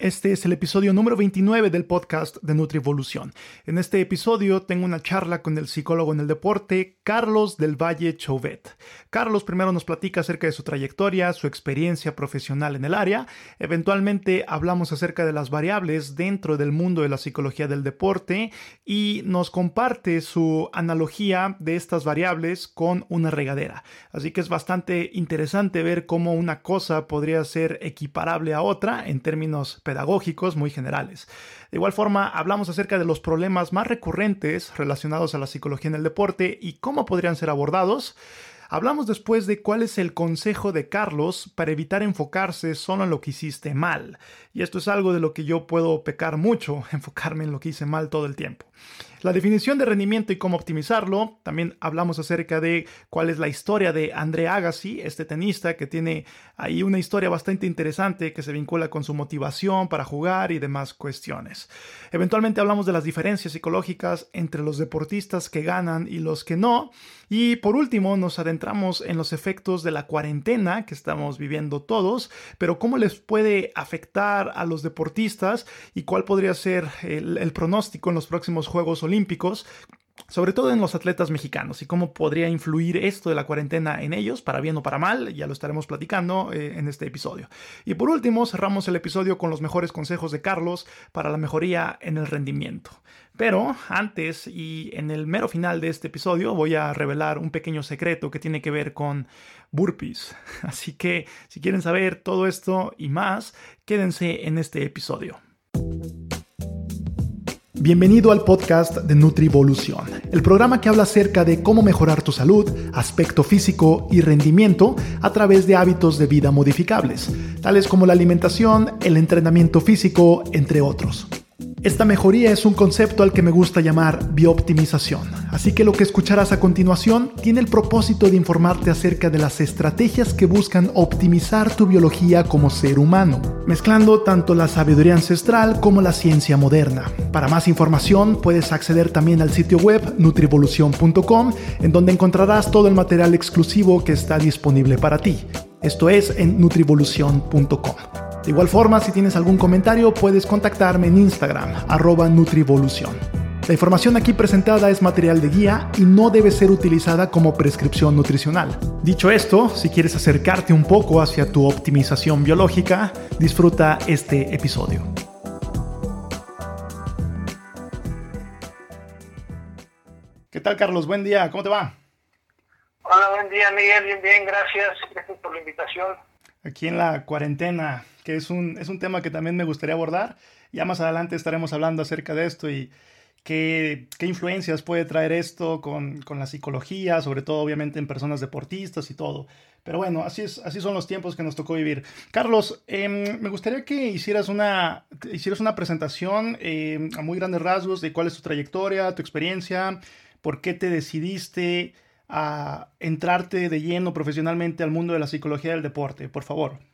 Este es el episodio número 29 del podcast de Nutrivolución. En este episodio tengo una charla con el psicólogo en el deporte, Carlos del Valle Chauvet. Carlos primero nos platica acerca de su trayectoria, su experiencia profesional en el área. Eventualmente hablamos acerca de las variables dentro del mundo de la psicología del deporte y nos comparte su analogía de estas variables con una regadera. Así que es bastante interesante ver cómo una cosa podría ser equiparable a otra en términos pedagógicos muy generales. De igual forma, hablamos acerca de los problemas más recurrentes relacionados a la psicología en el deporte y cómo podrían ser abordados. Hablamos después de cuál es el consejo de Carlos para evitar enfocarse solo en lo que hiciste mal. Y esto es algo de lo que yo puedo pecar mucho, enfocarme en lo que hice mal todo el tiempo. La definición de rendimiento y cómo optimizarlo. También hablamos acerca de cuál es la historia de André Agassi, este tenista que tiene ahí una historia bastante interesante que se vincula con su motivación para jugar y demás cuestiones. Eventualmente hablamos de las diferencias psicológicas entre los deportistas que ganan y los que no. Y por último nos adentramos en los efectos de la cuarentena que estamos viviendo todos, pero cómo les puede afectar a los deportistas y cuál podría ser el, el pronóstico en los próximos Juegos Olímpicos sobre todo en los atletas mexicanos y cómo podría influir esto de la cuarentena en ellos, para bien o para mal, ya lo estaremos platicando eh, en este episodio. Y por último, cerramos el episodio con los mejores consejos de Carlos para la mejoría en el rendimiento. Pero antes y en el mero final de este episodio voy a revelar un pequeño secreto que tiene que ver con burpees. Así que si quieren saber todo esto y más, quédense en este episodio. Bienvenido al podcast de Nutrivolución, el programa que habla acerca de cómo mejorar tu salud, aspecto físico y rendimiento a través de hábitos de vida modificables, tales como la alimentación, el entrenamiento físico, entre otros. Esta mejoría es un concepto al que me gusta llamar biooptimización, así que lo que escucharás a continuación tiene el propósito de informarte acerca de las estrategias que buscan optimizar tu biología como ser humano, mezclando tanto la sabiduría ancestral como la ciencia moderna. Para más información puedes acceder también al sitio web nutrivolución.com, en donde encontrarás todo el material exclusivo que está disponible para ti. Esto es en nutrivolución.com. De igual forma, si tienes algún comentario, puedes contactarme en Instagram, arroba Nutrivolución. La información aquí presentada es material de guía y no debe ser utilizada como prescripción nutricional. Dicho esto, si quieres acercarte un poco hacia tu optimización biológica, disfruta este episodio. ¿Qué tal, Carlos? Buen día, ¿cómo te va? Hola, buen día, Miguel. Bien, bien, gracias. Gracias por la invitación. Aquí en la cuarentena, que es un, es un tema que también me gustaría abordar. Ya más adelante estaremos hablando acerca de esto y qué, qué influencias puede traer esto con, con, la psicología, sobre todo obviamente en personas deportistas y todo. Pero bueno, así, es, así son los tiempos que nos tocó vivir. Carlos, eh, me gustaría que hicieras una, hicieras una presentación eh, a muy grandes rasgos de cuál es tu trayectoria, tu experiencia, por qué te decidiste a entrarte de lleno profesionalmente al mundo de la psicología del deporte, por favor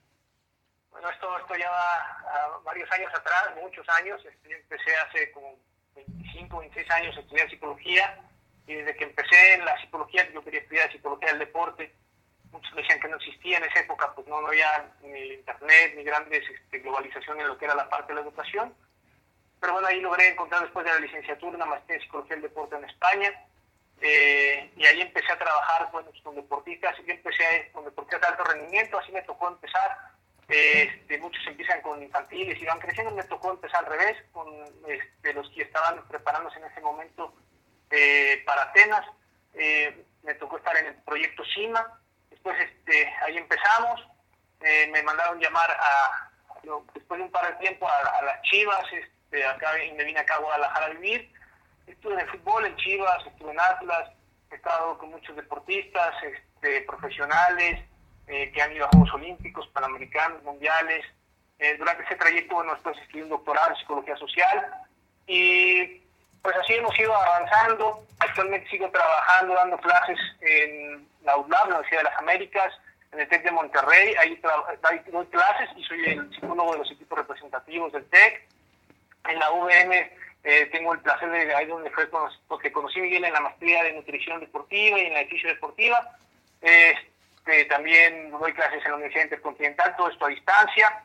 años atrás, muchos años. Este, empecé hace como 25, 26 años a estudiar psicología y desde que empecé en la psicología, yo quería estudiar psicología del deporte. Muchos me decían que no existía en esa época, pues no, había ni internet, ni grandes este, globalización en lo que era la parte de la educación. Pero bueno, ahí logré encontrar después de la licenciatura una maestría en psicología del deporte en España. Eh, y ahí empecé a trabajar bueno, con deportistas. Yo empecé con deportistas de alto rendimiento, así me tocó empezar este, muchos empiezan con infantiles y van creciendo. Me tocó empezar al revés, con este, los que estaban preparándose en ese momento eh, para Atenas. Eh, me tocó estar en el proyecto CIMA. Después este, ahí empezamos. Eh, me mandaron llamar a, después de un par de tiempo a, las Chivas. Este, acá, y me vine acá a Guadalajara a vivir. Estuve en el fútbol en Chivas, estuve en Atlas. He estado con muchos deportistas este, profesionales eh, que han ido a Juegos Olímpicos, Panamericanos, Mundiales. Eh, durante ese trayecto, bueno, después escribí un doctorado en Psicología Social y pues así hemos ido avanzando. Actualmente sigo trabajando, dando clases en la UDLAB, la Universidad de las Américas, en el TEC de Monterrey. Ahí doy clases y soy el psicólogo de los equipos representativos del TEC. En la UVM eh, tengo el placer de ahí donde fue porque conocí a Miguel en la maestría de nutrición deportiva y en la edificio deportiva. Eh, también doy clases en la Universidad Intercontinental, todo esto a distancia.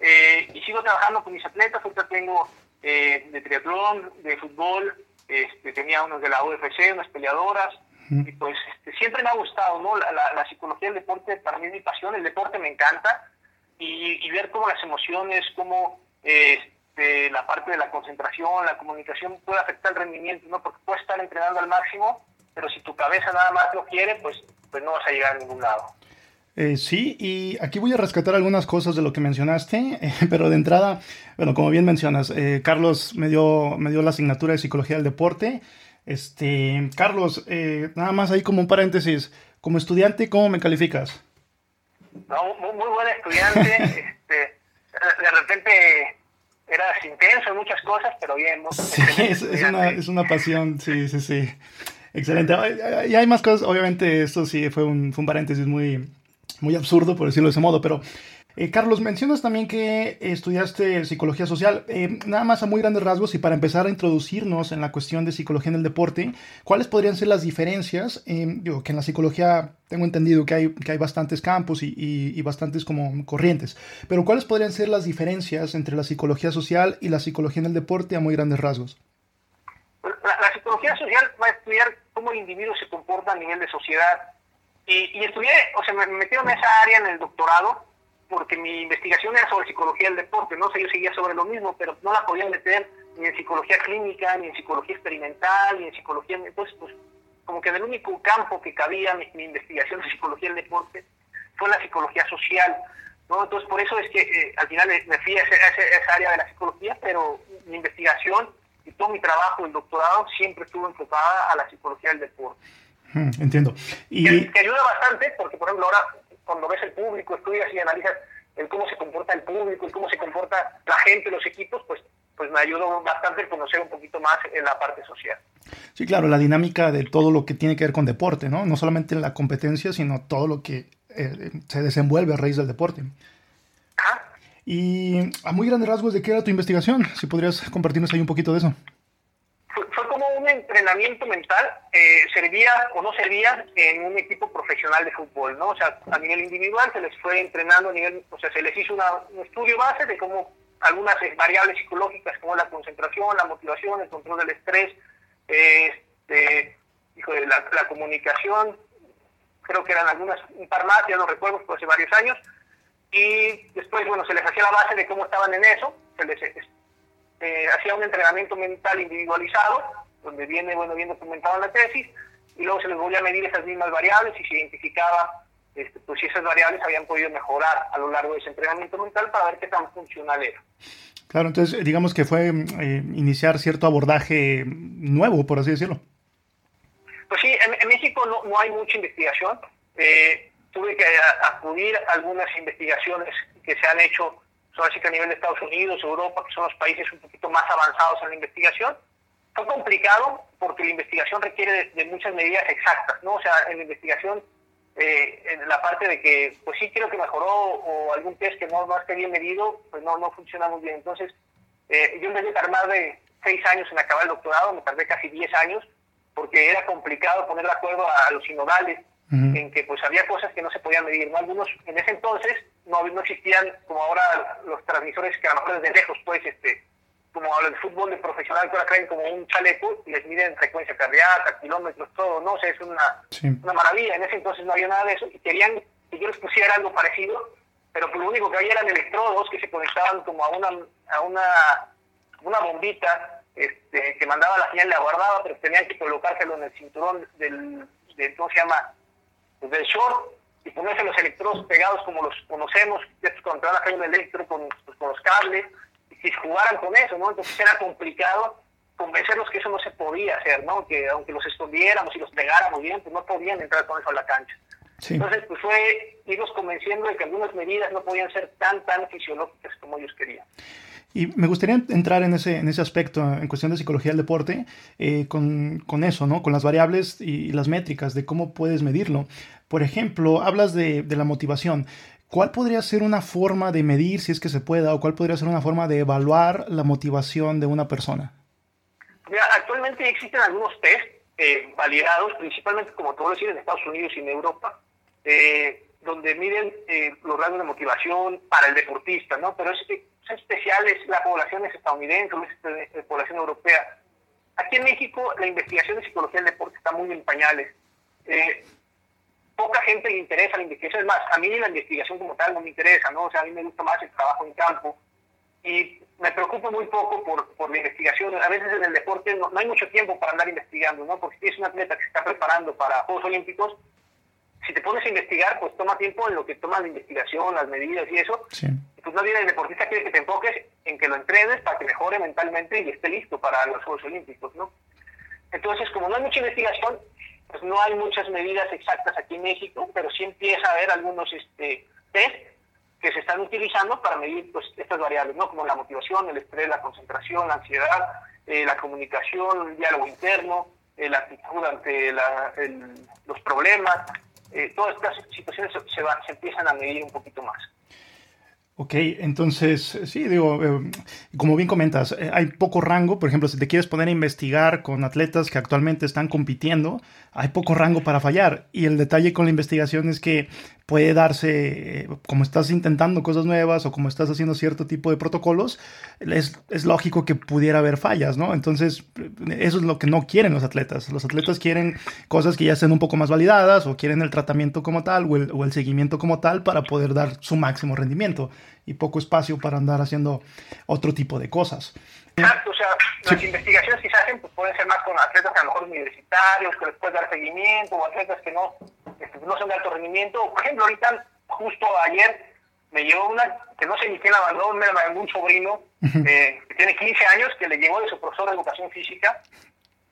eh, y sigo trabajando con mis atletas. Ahorita tengo eh, de triatlón, de fútbol, este, tenía unos de la UFC, unas peleadoras. Y pues este, siempre me ha gustado, ¿no? La, la, psicología del deporte para mí es mi pasión, el deporte me encanta. Y, y ver cómo las emociones, cómo este, la parte de la concentración, la comunicación puede afectar el rendimiento, ¿no? Porque puedes estar entrenando al máximo, pero si tu cabeza nada más lo quiere, pues, pues no vas a llegar a ningún lado. Eh, sí, y aquí voy a rescatar algunas cosas de lo que mencionaste, eh, pero de entrada, bueno, como bien mencionas, eh, Carlos me dio, me dio la asignatura de Psicología del Deporte. Este, Carlos, nada más ahí como un paréntesis, como estudiante, ¿cómo me calificas? No, muy, muy buen estudiante, este, de repente eras intenso en muchas cosas, pero bien. Sí, es, una, es una pasión, sí, sí, sí. Excelente. Y hay más cosas, obviamente esto sí fue un, fue un paréntesis muy, muy absurdo, por decirlo de ese modo, pero eh, Carlos, mencionas también que estudiaste psicología social. Eh, nada más a muy grandes rasgos y para empezar a introducirnos en la cuestión de psicología en el deporte, ¿cuáles podrían ser las diferencias? Eh, digo, que en la psicología tengo entendido que hay, que hay bastantes campos y, y, bastantes como corrientes, pero ¿cuáles podrían ser las diferencias entre la psicología social y la psicología en el deporte a muy grandes rasgos? La, psicología social va a estudiar cómo el individuo se comporta a nivel de sociedad y, y estudié, o sea, me metí en esa área en el doctorado porque mi investigación era sobre psicología del deporte, no sé, yo seguía sobre lo mismo, pero no la podía meter ni en psicología clínica, ni en psicología experimental, ni en psicología, entonces pues como que el único campo que cabía mi, mi investigación de psicología del deporte fue la psicología social, ¿no? Entonces por eso es que eh, al final me fui a, esa área de la psicología, pero mi investigación y todo mi trabajo, el doctorado, siempre estuvo enfocada a la psicología del deporte. Hmm, entiendo. Y... Que, ayuda bastante porque, por ejemplo, ahora cuando ves el público, estudias y analizas el cómo se comporta el público, el cómo se comporta la gente, los equipos, pues, pues me ayudó bastante a conocer un poquito más en la parte social. Sí, claro, la dinámica de todo lo que tiene que ver con deporte, ¿no? No solamente la competencia, sino todo lo que eh, se desenvuelve a raíz del deporte. Y a muy grandes rasgos, ¿de qué era tu investigación? Si podrías compartirnos ahí un poquito de eso fue, como un entrenamiento mental, eh, servía o no servía en un equipo profesional de fútbol, ¿no? O sea, a nivel individual se les fue entrenando a nivel, o sea, se les hizo un estudio base de cómo algunas eh, variables psicológicas como la concentración, la motivación, el control del estrés, este, la, la, comunicación, creo que eran algunas, un par más, ya no recuerdo, fue hace varios años, y después, bueno, se les hacía la base de cómo estaban en eso, se les eh, hacía un entrenamiento mental individualizado, donde viene, bueno, bien documentado en la tesis, y luego se les volvía a medir esas mismas variables y se identificaba este, pues, si esas variables habían podido mejorar a lo largo de ese entrenamiento mental para ver qué tan funcional era. Claro, entonces digamos que fue eh, iniciar cierto abordaje nuevo, por así decirlo. Pues sí, en, México no, no, hay mucha investigación. Eh, tuve que acudir a algunas investigaciones que se han hecho que a nivel de Estados Unidos, Europa, que son los países un poquito más avanzados en la investigación. Fue complicado porque la investigación requiere de, muchas medidas exactas, ¿no? O sea, en la investigación, eh, en la parte de que, pues sí, creo que mejoró o algún test que no, no esté bien medido, pues no, no funciona muy bien. Entonces, eh, yo en vez de tardar de seis años en acabar el doctorado, me tardé casi diez años porque era complicado poner de acuerdo a, los sinodales en que pues había cosas que no se podían medir, ¿no? Algunos, en ese entonces, no, no existían como ahora los transmisores que a lo mejor desde lejos, pues, este, como el fútbol de profesional, que ahora traen como un chaleco y les miden frecuencia cardíaca, kilómetros, todo, no sé, es una, una maravilla. En ese entonces no había nada de eso y querían que yo les pusiera algo parecido, pero pues lo único que había eran electrodos que se conectaban como a una, a una, una bombita este, que mandaba la señal, la guardaba, pero tenían que colocárselo en el cinturón del, del ¿cómo se llama? Pues, del short y ponerse los electrodos pegados como los conocemos, cuando te van a caer un electro con, pues, con los cables, y si jugaran con eso, ¿no? Entonces era complicado convencerlos que eso no se podía hacer, ¿no? Que aunque los escondiéramos y los pegáramos bien, pues no podían entrar con eso a la cancha. Entonces, pues fue irnos convenciendo de que algunas medidas no podían ser tan, tan fisiológicas como ellos querían. Y me gustaría entrar en ese, en ese aspecto, en cuestión de psicología del deporte, eh, con, con, eso, ¿no? Con las variables y, las métricas de cómo puedes medirlo. Por ejemplo, hablas de, de, la motivación. ¿Cuál podría ser una forma de medir, si es que se pueda, o cuál podría ser una forma de evaluar la motivación de una persona? Mira, actualmente existen algunos test eh, validados, principalmente, como tú lo decís, en Estados Unidos y en Europa, eh, donde miden los rangos de motivación para el deportista, ¿no? Pero es, es especial, es, la población es estadounidense, es la población europea. Aquí en México la investigación de psicología del deporte está muy en pañales. Eh, poca gente le interesa la investigación, es más, a mí la investigación como tal no me interesa, ¿no? O sea, a mí me gusta más el trabajo en campo y me preocupo muy poco por, por la investigación. A veces en el deporte no, hay mucho tiempo para andar investigando, ¿no? Porque si es un atleta que se está preparando para Juegos Olímpicos, si te pones a investigar, pues toma tiempo en lo que toma la investigación, las medidas y eso. Sí. Pues no viene el deportista quiere que te enfoques en que lo entrenes para que mejore mentalmente y esté listo para los Juegos Olímpicos, ¿no? Entonces, como no hay mucha investigación, pues no hay muchas medidas exactas aquí en México, pero sí empieza a haber algunos este, test que se están utilizando para medir pues, estas variables, ¿no? Como la motivación, el estrés, la concentración, la ansiedad, eh, la comunicación, el diálogo interno, eh, la actitud ante los problemas, eh, todas estas situaciones se, se empiezan a medir un poquito más. Ok, entonces, sí, digo, eh, como bien comentas, eh, hay poco rango, por ejemplo, si te quieres poner a investigar con atletas que actualmente están compitiendo, hay poco rango para fallar. Y el detalle con la investigación es que puede darse, eh, como estás intentando cosas nuevas o como estás haciendo cierto tipo de protocolos, es, es, lógico que pudiera haber fallas, ¿no? Entonces, eso es lo que no quieren los atletas. Los atletas quieren cosas que ya estén un poco más validadas o quieren el tratamiento como tal o el, o el seguimiento como tal para poder dar su máximo rendimiento y poco espacio para andar haciendo otro tipo de cosas. Exacto, o sea, las investigaciones que se hacen pues, pueden ser más con atletas a lo mejor universitarios, que les puedes dar seguimiento, o atletas que no, este, no son de alto rendimiento. Por ejemplo, ahorita, justo ayer, me llegó una, que no sé ni quién la mandó, me la mandó un sobrino, eh, que tiene 15 años, que le llegó de su profesor de educación física,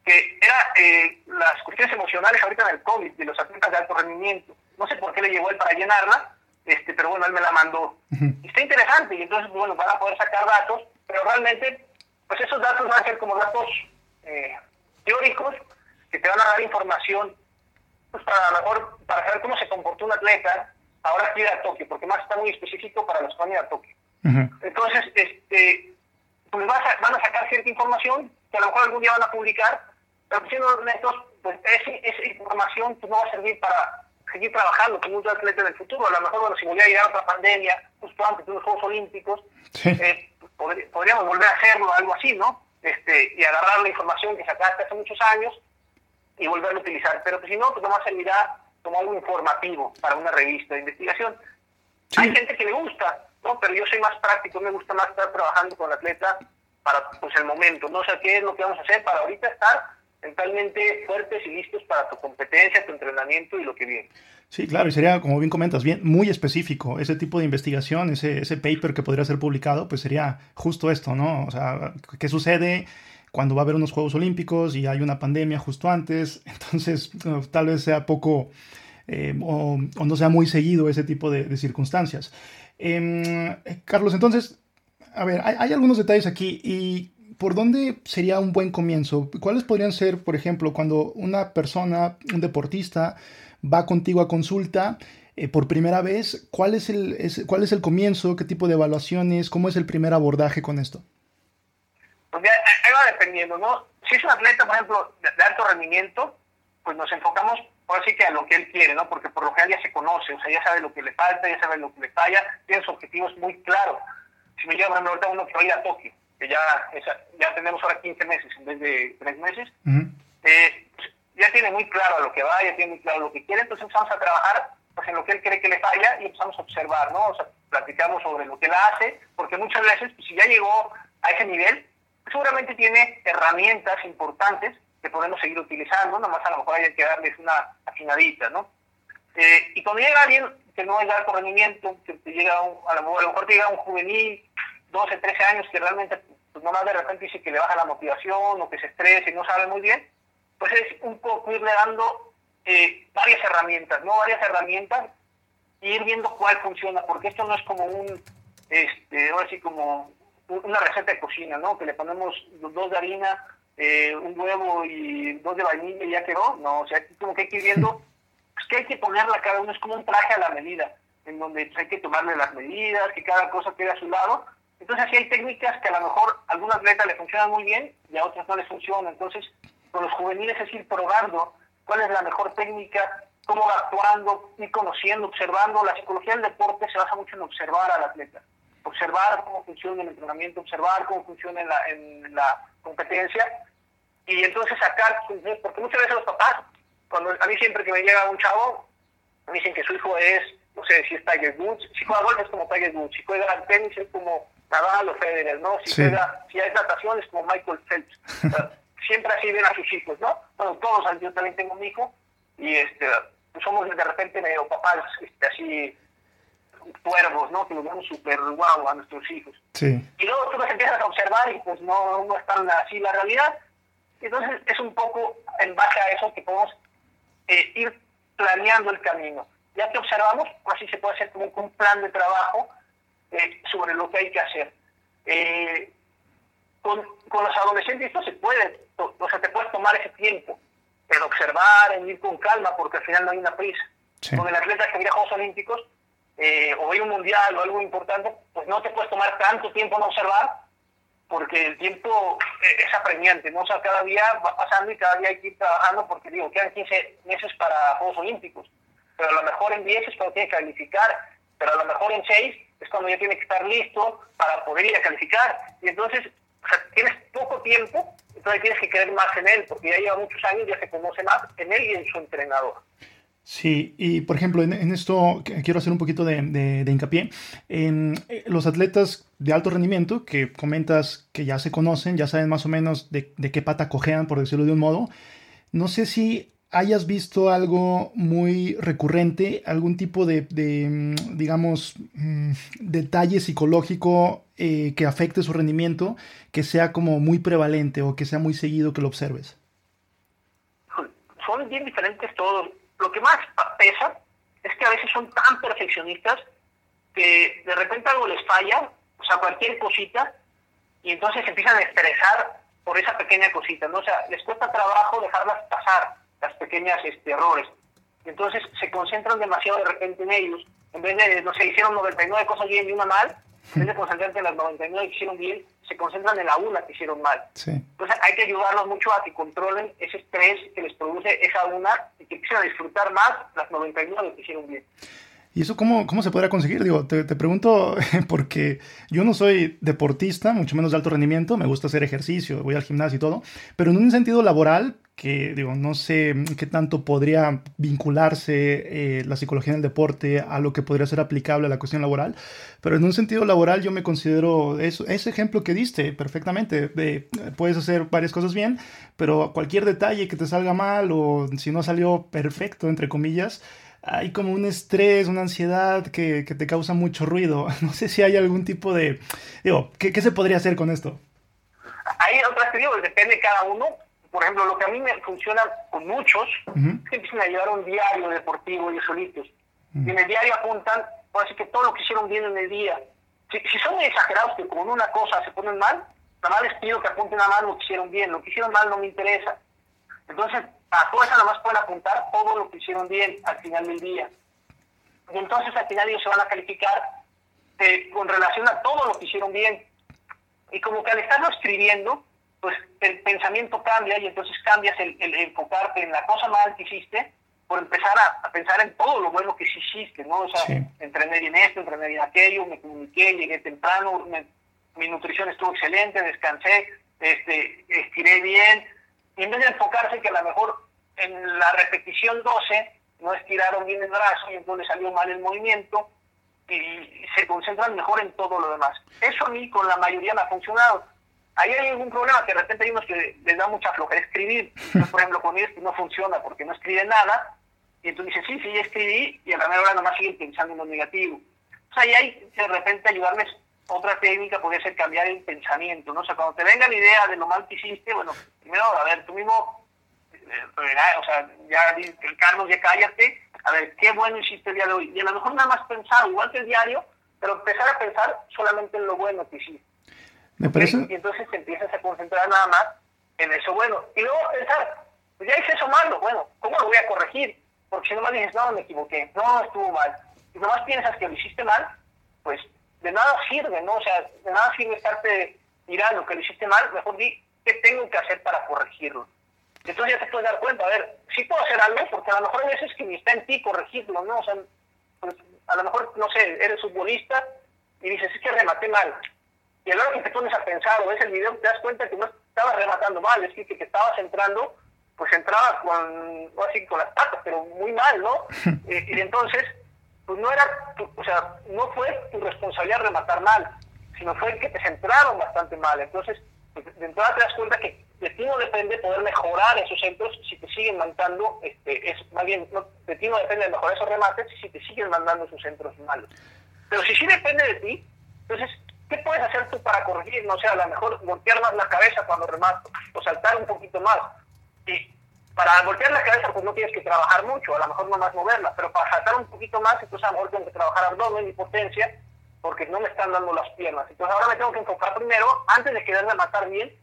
que era eh, las cuestiones emocionales ahorita en el COVID, de los atletas de alto rendimiento. No sé por qué le llegó él para llenarla, este, pero bueno, él me la mandó. Está interesante y entonces, bueno, van a poder sacar datos, pero realmente, pues esos datos van a ser como datos eh, teóricos que te van a dar información, pues para a lo mejor, para saber cómo se comportó un atleta ahora que ir a Tokio, porque más está muy específico para los que van a ir a Tokio. Entonces, este, pues van a sacar cierta información que a lo mejor algún día van a publicar, pero siendo honestos, pues esa, esa información pues, no va a servir para seguir trabajando con muchos atletas en el futuro. A lo mejor, bueno, si volviera a llegar otra pandemia, justo antes de los Juegos Olímpicos, eh, podríamos volver a hacerlo, algo así, ¿no? Este, y agarrar la información que sacaste hace muchos años y volverlo a utilizar. Pero que si no, pues nomás servirá como algo informativo para una revista de investigación. Hay gente que le gusta, ¿no? Pero yo soy más práctico, me gusta más estar trabajando con el atleta para pues, el momento. No sé qué es lo que vamos a hacer para ahorita estar mentalmente fuertes y listos para tu competencia, tu entrenamiento y lo que viene. Sí, claro, y sería, como bien comentas, bien, muy específico. Ese tipo de investigación, ese, ese paper que podría ser publicado, pues sería justo esto, ¿no? O sea, ¿qué sucede cuando va a haber unos Juegos Olímpicos y hay una pandemia justo antes? Entonces, tal vez sea poco eh, o, no sea muy seguido ese tipo de, circunstancias. Em, Carlos, entonces, a ver, hay algunos detalles aquí y ¿por dónde sería un buen comienzo? ¿Cuáles podrían ser, por ejemplo, cuando una persona, un deportista, va contigo a consulta eh, por primera vez? ¿cuál es, el, ¿Cuál es el comienzo? ¿Qué tipo de evaluaciones? ¿Cómo es el primer abordaje con esto? Pues ahí va dependiendo, ¿no? Si es un atleta, por ejemplo, de, alto rendimiento, pues nos enfocamos ahora sí que a lo que él quiere, ¿no? Porque por lo general ya se conoce, o sea, ya sabe lo que le falta, ya sabe lo que le falla, tiene sus objetivos muy claros. Si me lleva, ahorita uno que va a ir a Tokio, que ya, ya tenemos ahora 15 meses en vez de 3 meses, eh, pues, ya tiene muy claro a lo que va, ya tiene muy claro lo que quiere, entonces empezamos a trabajar pues, en lo que él cree que le falla y empezamos a observar, ¿no? O sea, platicamos sobre lo que él hace, porque muchas veces, pues, si ya llegó a ese nivel, seguramente tiene herramientas importantes que podemos seguir utilizando, nomás a lo mejor hay que darles una afinadita, ¿no? Eh, y cuando llega alguien que no es de alto rendimiento, que te llega a, a, lo, mejor te llega un juvenil, 12, 13 años, que realmente pues nomás de repente dice que le baja la motivación o que se estrese y no sabe muy bien, pues es un poco irle dando eh, varias herramientas, ¿no? Varias herramientas y ir viendo cuál funciona, porque esto no es como un, este, ahora sí como una receta de cocina, ¿no? Que le ponemos dos de harina, eh, un huevo y dos de vainilla y ya quedó, no, o sea, como que hay que ir viendo, pues que hay que ponerla cada uno, es como un traje a la medida, en donde hay que tomarle las medidas, que cada cosa quede a su lado, entonces, sí hay técnicas que a lo mejor a algún atleta le funcionan muy bien y a otros no les funcionan. Entonces, con los juveniles es ir probando cuál es la mejor técnica cómo va actuando, ir conociendo, observando. La psicología del deporte se basa mucho en observar al atleta, observar cómo funciona el entrenamiento, observar cómo funciona en la, en la competencia y entonces sacar, porque muchas veces los papás, cuando a mí siempre que me llega un chavo, me dicen que su hijo es, no sé, si es Tiger Woods, si juega golf es como Tiger Woods, si juega tenis es como Nadal o Federer, ¿no? Si juega, si hay natación es como Michael Phelps. siempre así ven a sus hijos, ¿no? Bueno, todos, yo también tengo un hijo y este pues somos de repente medio papás este, así cuervos, ¿no? Que los vemos súper guau a nuestros hijos. Sí. Y luego tú los empiezas a observar y pues no, no es tan así la realidad. Entonces es un poco en base a eso que podemos eh, ir planeando el camino. Ya que observamos, así se puede hacer como un plan de trabajo eh, sobre lo que hay que hacer. Eh, con, con, los adolescentes esto se puede, o sea, te puedes tomar ese tiempo en observar, en ir con calma, porque al final no hay una prisa. Con el atleta que viene a Juegos Olímpicos, eh, o ir un mundial o algo importante, pues no te puedes tomar tanto tiempo en observar, porque el tiempo eh, es apremiante, ¿no? O sea, cada día va pasando y cada día hay que ir trabajando, porque digo, quedan 15 meses para Juegos Olímpicos, pero a lo mejor en 10 es cuando tiene que calificar, pero a lo mejor en 6 es cuando ya tiene que estar listo para poder ir a calificar. Y entonces, o sea, tienes poco tiempo entonces tienes que creer más en él, porque ya lleva muchos años, ya se conoce más en él y en su entrenador. Sí, y por ejemplo, en, esto quiero hacer un poquito de, de, hincapié. En eh, los atletas de alto rendimiento, que comentas que ya se conocen, ya saben más o menos de, de qué pata cojean, por decirlo de un modo, no sé si hayas visto algo muy recurrente, algún tipo de, mm, digamos, mm, detalle psicológico eh, que afecte su rendimiento, que sea como muy prevalente o que sea muy seguido que lo observes? Son bien diferentes todos. Lo que más pesa es que a veces son tan perfeccionistas que de repente algo les falla, o sea, cualquier cosita, y entonces empiezan a estresar por esa pequeña cosita, ¿no? O sea, les cuesta trabajo dejarlas pasar las pequeñas este, errores. Entonces se concentran demasiado de repente en ellos. En vez de, no sé, hicieron 99 cosas bien y una mal, en vez de concentrarse en las 99 que hicieron bien, se concentran en la una que hicieron mal. Entonces hay que ayudarlos mucho a que controlen ese estrés que les produce esa una y que empiecen a disfrutar más las 99 que hicieron bien. ¿Y eso cómo, cómo se podrá conseguir? Digo, te, te, pregunto porque yo no soy deportista, mucho menos de alto rendimiento, me gusta hacer ejercicio, voy al gimnasio y todo, pero en un sentido laboral, que digo, no sé qué tanto podría vincularse eh, la psicología en el deporte a lo que podría ser aplicable a la cuestión laboral, pero en un sentido laboral yo me considero eso, ese ejemplo que diste perfectamente, de, puedes hacer varias cosas bien, pero cualquier detalle que te salga mal o si no salió perfecto, entre comillas, hay como un estrés, una ansiedad que, que, te causa mucho ruido. No sé si hay algún tipo de... Digo, ¿qué, qué se podría hacer con esto? Hay otras que digo, depende de cada uno. Por ejemplo, lo que a mí me funciona con muchos es que empiezan a llevar un diario deportivo ellos solitos. Y en el diario apuntan, así que todo lo que hicieron bien en el día. Si, si son exagerados que como en una cosa se ponen mal, nada más les pido que apunten a mal lo que hicieron bien. Lo que hicieron mal no me interesa. Entonces, a todo eso nada más pueden apuntar todo lo que hicieron bien al final del día. Y entonces al final ellos se van a calificar eh, con relación a todo lo que hicieron bien. Y como que al estarlo escribiendo, pues el pensamiento cambia y entonces cambias el, enfocarte en la cosa mal que hiciste por empezar a, pensar en todo lo bueno que sí hiciste, ¿no? O sea, entrené bien esto, entrené bien aquello, me comuniqué, llegué temprano, mi nutrición estuvo excelente, descansé, este, estiré bien, y en vez de enfocarse que a lo mejor en la repetición 12 no estiraron bien el brazo y entonces salió mal el movimiento y se concentran mejor en todo lo demás. Eso a mí con la mayoría me ha funcionado. Ahí hay algún problema que de repente hay unos que les da mucha flojera escribir. por ejemplo, con ellos no funciona porque no escriben nada. Y entonces dice, sí, sí, ya escribí, y a la hora nomás siguen pensando en lo negativo. O sea, ahí hay de repente ayudarles otra técnica podría ser cambiar el pensamiento, ¿no? O sea, cuando te venga la idea de lo mal que hiciste, bueno, primero, a ver, tú mismo, eh, o sea, ya, Carlos, ya cállate, a ver, qué bueno hiciste el día de hoy. Y a lo mejor nada más pensar, igual que el diario, pero empezar a pensar solamente en lo bueno que hiciste. Me parece... Y entonces te empiezas a concentrar nada más en eso bueno. Y luego pensar, pues ya hice eso malo, bueno, ¿cómo lo voy a corregir? Porque si nomás dices, no, me equivoqué, no, estuvo mal. Y nomás piensas que lo hiciste mal, pues de nada sirve, ¿no? O sea, de nada sirve estarte mirando que lo hiciste mal, mejor di qué tengo que hacer para corregirlo. Entonces ya te puedes dar cuenta, a ver, sí puedo hacer algo, porque a lo mejor hay veces que ni está en ti corregirlo, ¿no? O sea, pues, a lo mejor, no sé, eres futbolista y dices, es que rematé mal. Y a la hora que te pones a pensar o ves el video, te das cuenta que no estabas rematando mal, es que, que, estabas entrando, pues entrabas con, así con las patas, pero muy mal, ¿no? Eh, y entonces, pues no era, o sea, no fue tu responsabilidad rematar mal, sino fue que te centraron bastante mal. Entonces, pues, de entrada te das cuenta que de ti no depende poder mejorar esos centros si te siguen mandando, este, es más bien, no, de ti no depende de mejorar esos remates si te siguen mandando esos centros malos. Pero si sí depende de ti, entonces, ¿qué puedes hacer tú para corregir? No sé, a lo mejor voltear más la cabeza cuando rematas, o saltar un poquito más. Y para voltear la cabeza, pues no tienes que trabajar mucho, a lo mejor no más moverla, pero para saltar un poquito más, entonces a lo mejor tengo que trabajar abdomen y potencia, porque no me están dando las piernas. Entonces ahora me tengo que enfocar primero, antes de quererme matar bien,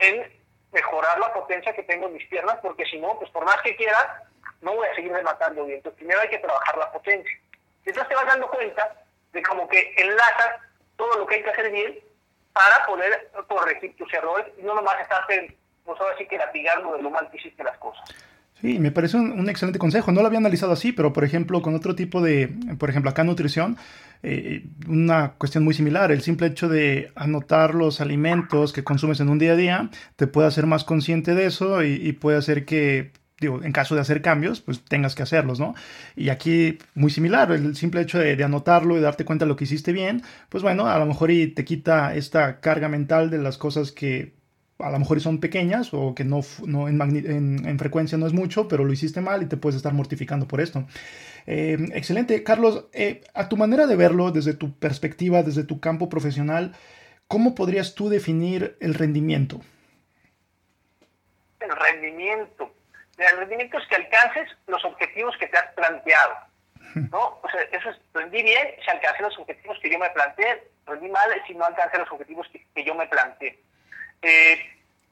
en mejorar la potencia que tengo en mis piernas, porque si no, pues por más que quiera, no voy a seguir rematando bien. Entonces primero hay que trabajar la potencia. Entonces te vas dando cuenta de como que enlazas todo lo que hay que hacer bien para poder corregir tus errores y no nomás estarte, pues ahora sí que latigando de lo mal que hiciste las cosas. Sí, me parece un, excelente consejo. No lo había analizado así, pero por ejemplo, con otro tipo de, por ejemplo, acá nutrición, eh, una cuestión muy similar. El simple hecho de anotar los alimentos que consumes en un día a día te puede hacer más consciente de eso y, puede hacer que, en caso de hacer cambios, pues tengas que hacerlos, ¿no? Y aquí muy similar, el simple hecho de, de anotarlo y darte cuenta de lo que hiciste bien, pues bueno, a lo mejor y te quita esta carga mental de las cosas que a lo mejor son pequeñas o que no, no en, frecuencia no es mucho, pero lo hiciste mal y te puedes estar mortificando por esto. Eh, excelente. Carlos, eh, a tu manera de verlo, desde tu perspectiva, desde tu campo profesional, ¿cómo podrías tú definir el rendimiento? El rendimiento. El rendimiento es que alcances los objetivos que te has planteado. ¿no? O sea, eso es, rendí bien si alcancé los objetivos que yo me planteé, rendí mal si no alcancé los objetivos que, que yo me planteé. Eh,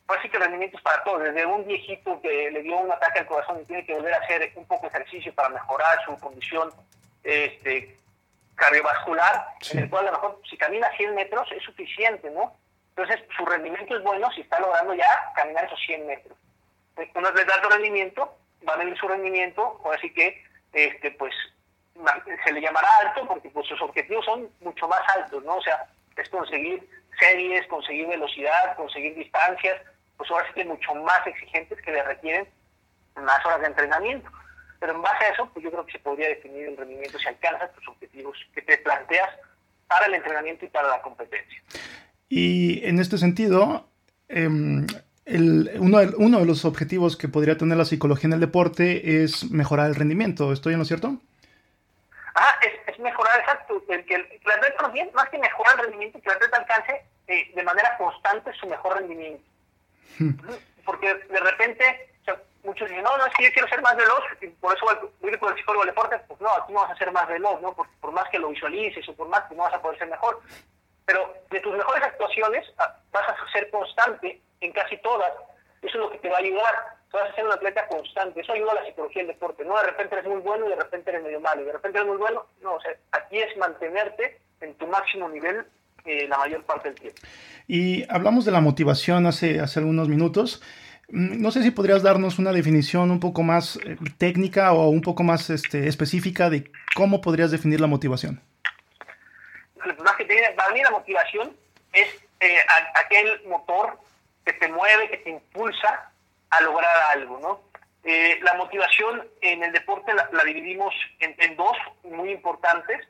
así que el rendimiento es para todos, desde un viejito que le dio un ataque al corazón y tiene que volver a hacer un poco de ejercicio para mejorar su condición este, cardiovascular, en el cual a lo mejor si camina 100 metros es suficiente, ¿no? Entonces su rendimiento es bueno si está logrando ya caminar esos 100 metros. Una vez de alto rendimiento, va a venir su rendimiento, así que este, pues se le llamará alto porque pues sus objetivos son mucho más altos, ¿no? O sea, es conseguir series, conseguir velocidad, conseguir distancias, pues ahora sí que mucho más exigentes que le requieren más horas de entrenamiento. Pero en base a eso, pues yo creo que se podría definir el rendimiento si alcanzas tus objetivos que te planteas para el entrenamiento y para la competencia. Y en este sentido, em, el, uno, de, uno de los objetivos que podría tener la psicología en el deporte es mejorar el rendimiento. ¿Estoy en lo cierto? Ah, es, es mejorar, exacto, el que el, atleta bien, más que mejorar el rendimiento, que el atleta alcance eh, de manera constante su mejor rendimiento. Hmm. Porque de repente, muchos dicen, no, no, es que yo quiero ser más veloz, y por eso voy con el psicólogo de deporte, pues no, aquí no vas a ser más veloz, ¿no? Por, por más que lo visualices o por más que no vas a poder ser mejor. Pero de tus mejores actuaciones ah, vas a ser constante en casi todas. Eso es lo que te va a ayudar vas a ser un atleta constante. Eso ayuda a la psicología del deporte. No de repente eres muy bueno y de repente eres medio malo. Y de repente eres muy bueno. No, o sea, aquí es mantenerte en tu máximo nivel eh, la mayor parte del tiempo. Y hablamos de la motivación hace, hace algunos minutos. Mm, no sé si podrías darnos una definición un poco más eh, técnica o un poco más este, específica de cómo podrías definir la motivación. Para mí la motivación es eh, aquel motor que te mueve, que te impulsa a lograr algo, ¿no? Eh, la motivación en el deporte la, dividimos en, dos muy importantes,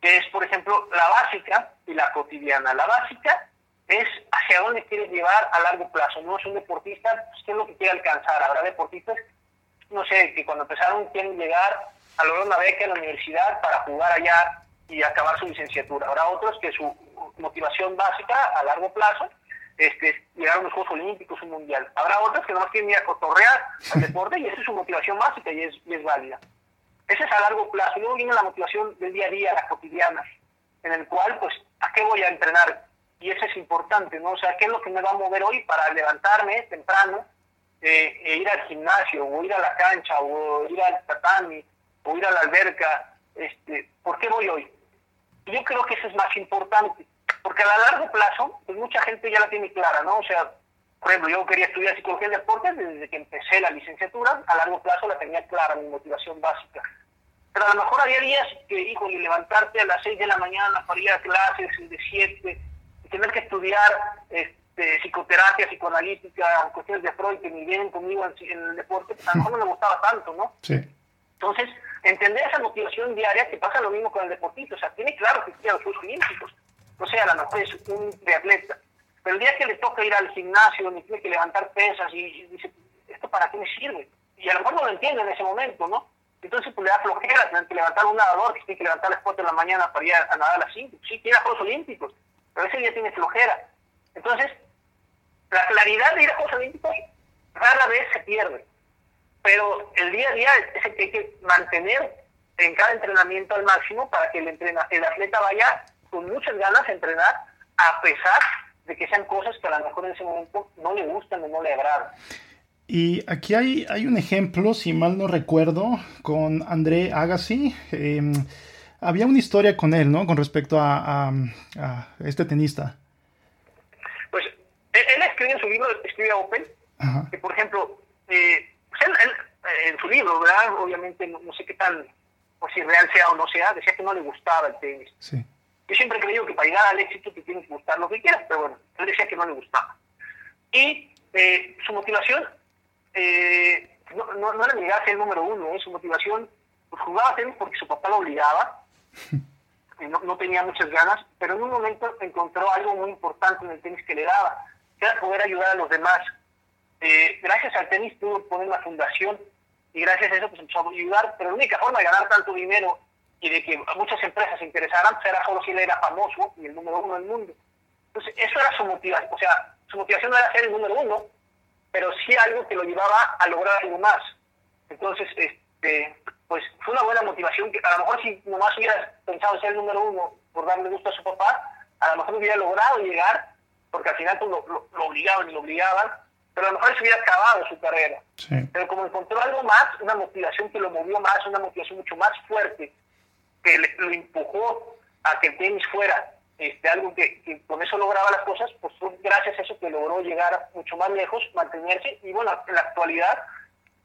que es, por ejemplo, la básica y la cotidiana. La básica es hacia dónde quieres llevar a largo plazo, ¿no? Es un deportista, pues, ¿qué es lo que quiere alcanzar? Habrá deportistas, no sé, que cuando empezaron quieren llegar a lograr una beca en la universidad para jugar allá y acabar su licenciatura. Habrá otros que su motivación básica a largo plazo este, llegar a los Juegos Olímpicos, un mundial. Habrá otras que no más quieren ir a cotorrear al deporte y esa es su motivación básica y es, es válida. Esa es a largo plazo. Luego viene la motivación del día a día, la cotidiana, en el cual, pues, ¿a qué voy a entrenar? Y eso es importante, ¿no? O sea, ¿qué es lo que me va a mover hoy para levantarme temprano, eh, e ir al gimnasio, o ir a la cancha, o ir al tatami, o ir a la alberca? Este, ¿Por qué voy hoy? Yo creo que eso es más importante porque a largo plazo, pues mucha gente ya la tiene clara, ¿no? O sea, por ejemplo, yo quería estudiar psicología del deporte desde que empecé la licenciatura, a largo plazo la tenía clara, mi motivación básica. Pero a lo mejor había días que, híjole, levantarte a las 6 de la mañana para ir a clases de 7, y tener que estudiar este, psicoterapia, psicoanalítica, cuestiones de Freud que ni vienen conmigo en, el deporte, pues a lo mejor no me gustaba tanto, ¿no? Sí. Entonces, entender esa motivación diaria que pasa lo mismo con el deportista, o sea, tiene claro que quiere los Juegos Olímpicos, no sé, a lo mejor es un triatleta, pero el día que le toca ir al gimnasio, ni tiene que levantar pesas y, dice, ¿esto para qué me sirve? Y a lo mejor no lo entiende en ese momento, ¿no? Entonces pues le da flojera tener que levantar un nadador que tiene que levantar a las 4 de la mañana para ir a, nadar a las 5. Sí, quiere a Juegos Olímpicos, pero ese día tiene flojera. Entonces, la claridad de ir a Juegos Olímpicos rara vez se pierde. Pero el día a día es el que hay que mantener en cada entrenamiento al máximo para que el, entrena, el atleta vaya con muchas ganas a entrenar a pesar de que sean cosas que a lo mejor en ese momento no le gustan o no le agradan. Y aquí hay, hay un ejemplo, si mal no recuerdo, con André Agassi. Em, había una historia con él, ¿no? Con respecto a, a, este tenista. Pues él, escribe en su libro, escribe a Open, que por ejemplo, eh, pues él, en su libro, ¿verdad? Obviamente no, sé qué tan, o si real sea o no sea, decía que no le gustaba el tenis. Sí. Yo siempre he creído que para llegar al éxito te tienes que gustar lo que quieras, pero bueno, él decía que no le gustaba. Y eh, su motivación eh, no, no, no, era llegar a ser el número uno, ¿eh? su motivación, pues jugaba tenis porque su papá lo obligaba, no, no, tenía muchas ganas, pero en un momento encontró algo muy importante en el tenis que le daba, que era poder ayudar a los demás. Eh, gracias al tenis pudo poner una fundación y gracias a eso pues empezó a ayudar, pero la única forma de ganar tanto dinero y de que muchas empresas se interesaran era solo si él era famoso y el número uno del mundo. Entonces, eso era su motivación, o sea, su motivación no era ser el número uno, pero sí algo que lo llevaba a lograr algo más. Entonces, este, pues fue una buena motivación que a lo mejor si nomás hubiera pensado ser el número uno por darle gusto a su papá, a lo mejor hubiera logrado llegar, porque al final pues, lo, obligaban y lo obligaban, pero a lo mejor se hubiera acabado su carrera. Pero como encontró algo más, una motivación que lo movió más, una motivación mucho más fuerte, que lo empujó a que el tenis fuera este, algo que, con eso lograba las cosas, pues fue gracias a eso que logró llegar mucho más lejos, mantenerse, y bueno, en la actualidad,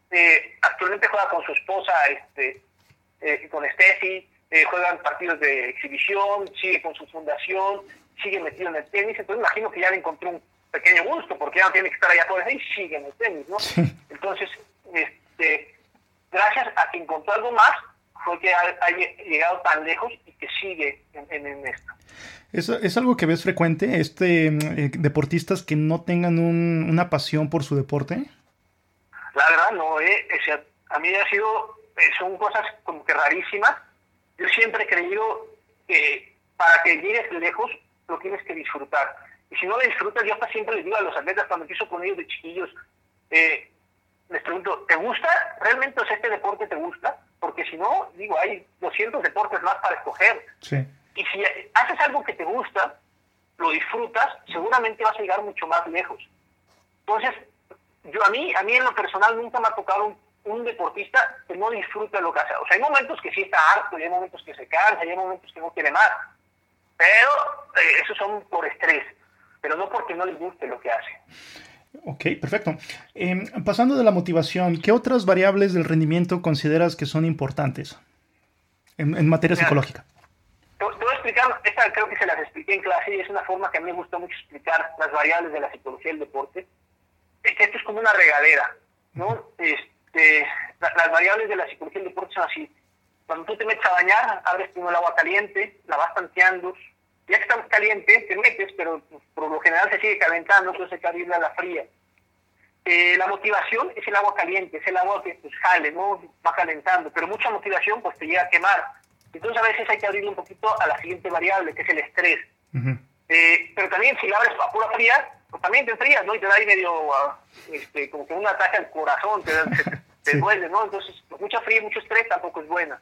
eh, actualmente juega con su esposa, este, eh, con Steffi, eh, juegan partidos de exhibición, sigue con su fundación, sigue metido en el tenis, entonces imagino que ya le encontró un pequeño gusto, porque ya no tiene que estar allá todo el y sigue en el tenis, ¿no? Entonces, este, gracias a que encontró algo más, fue que ha, llegado tan lejos y que sigue en, en esto. ¿Es, ¿Es, algo que ves frecuente, este eh, deportistas que no tengan un, una pasión por su deporte? La verdad no, eh. a mí ha sido, eh, son cosas como que rarísimas. Yo siempre he creído que para que llegues lejos lo tienes que disfrutar. Y si no lo disfrutas, yo hasta siempre les digo a los atletas cuando empiezo con ellos de chiquillos, eh, les pregunto, ¿te gusta? ¿Realmente este deporte te gusta? Porque si no, digo, hay 200 deportes más para escoger. Sí. Y si haces algo que te gusta, lo disfrutas, seguramente vas a llegar mucho más lejos. Entonces, yo a mí, a mí en lo personal nunca me ha tocado un, deportista que no disfruta lo que hace. O sea, hay momentos que sí está harto, hay momentos que se cansa, hay momentos que no quiere más. Pero eh, esos son por estrés, pero no porque no les guste lo que hace. Ok, perfecto. Em, pasando de la motivación, ¿qué otras variables del rendimiento consideras que son importantes en, materia psicológica? esta creo que se las expliqué en clase y es una forma que a mí me gusta mucho explicar las variables de la psicología del deporte. Esto es como una regadera, ¿no? Este, las variables de la psicología del deporte son así. Cuando tú te metes a bañar, abres primero el agua caliente, la vas tanteando, ya que está caliente, te metes, pero por lo general se sigue calentando, entonces hay que abrirla a la fría. Eh, la motivación es el agua caliente, es el agua que pues, jale, ¿no? Va calentando, pero mucha motivación pues te llega a quemar. Entonces a veces hay que abrirle un poquito a la siguiente variable, que es el estrés. Eh, pero también si la abres a pura fría, pues también te enfrías, ¿no? Y te da ahí medio, ah, este, como que un ataque al corazón, te, te, duele, ¿no? Entonces, mucha fría y mucho estrés tampoco es buena.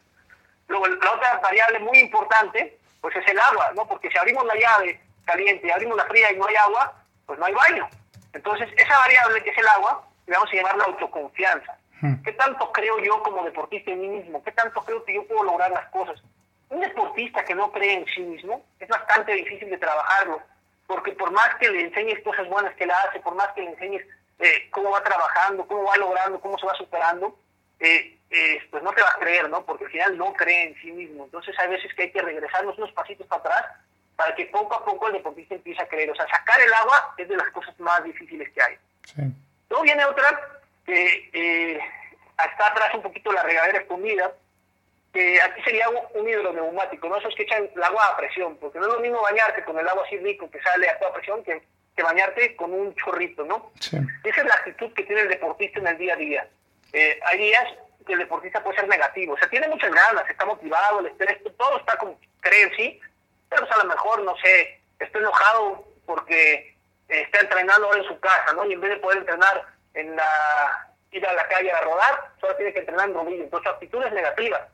Luego, la otra variable muy importante, pues es el agua, ¿no? Porque si abrimos la llave caliente y abrimos la fría y no hay agua, pues no hay baño. Entonces, esa variable que es el agua, le vamos a llamar la autoconfianza. ¿Qué tanto creo yo como deportista en mí mismo? ¿Qué tanto creo que yo puedo lograr las cosas? Un deportista que no cree en sí mismo es bastante difícil de trabajarlo, porque por más que le enseñes cosas buenas que la hace, por más que le enseñes eh, cómo va trabajando, cómo va logrando, cómo se va superando, eh, eh, pues no te va a creer, ¿no? Porque al final no cree en sí mismo. Entonces hay veces que hay que regresarnos unos pasitos para atrás para que poco a poco el deportista empiece a creer. O sea, sacar el agua es de las cosas más difíciles que hay. Luego viene otra que eh, está atrás un poquito la regadera escondida, que aquí sería un hidroneumático, ¿no? Eso es que echan el agua a presión, porque no es lo mismo bañarte con el agua así rico que sale a toda presión que, que bañarte con un chorrito, ¿no? Esa es la actitud que tiene el deportista en el día a día. Eh, hay días que el deportista puede ser negativo, o sea, tiene muchas ganas, está motivado, el estrés, todo está como cree sí, pero pues, a lo mejor, no sé, está enojado porque está entrenando ahora en su casa, ¿no? Y en vez de poder entrenar en la ir a la calle a rodar, solo tiene que entrenar en rodillo, entonces su actitud es negativa.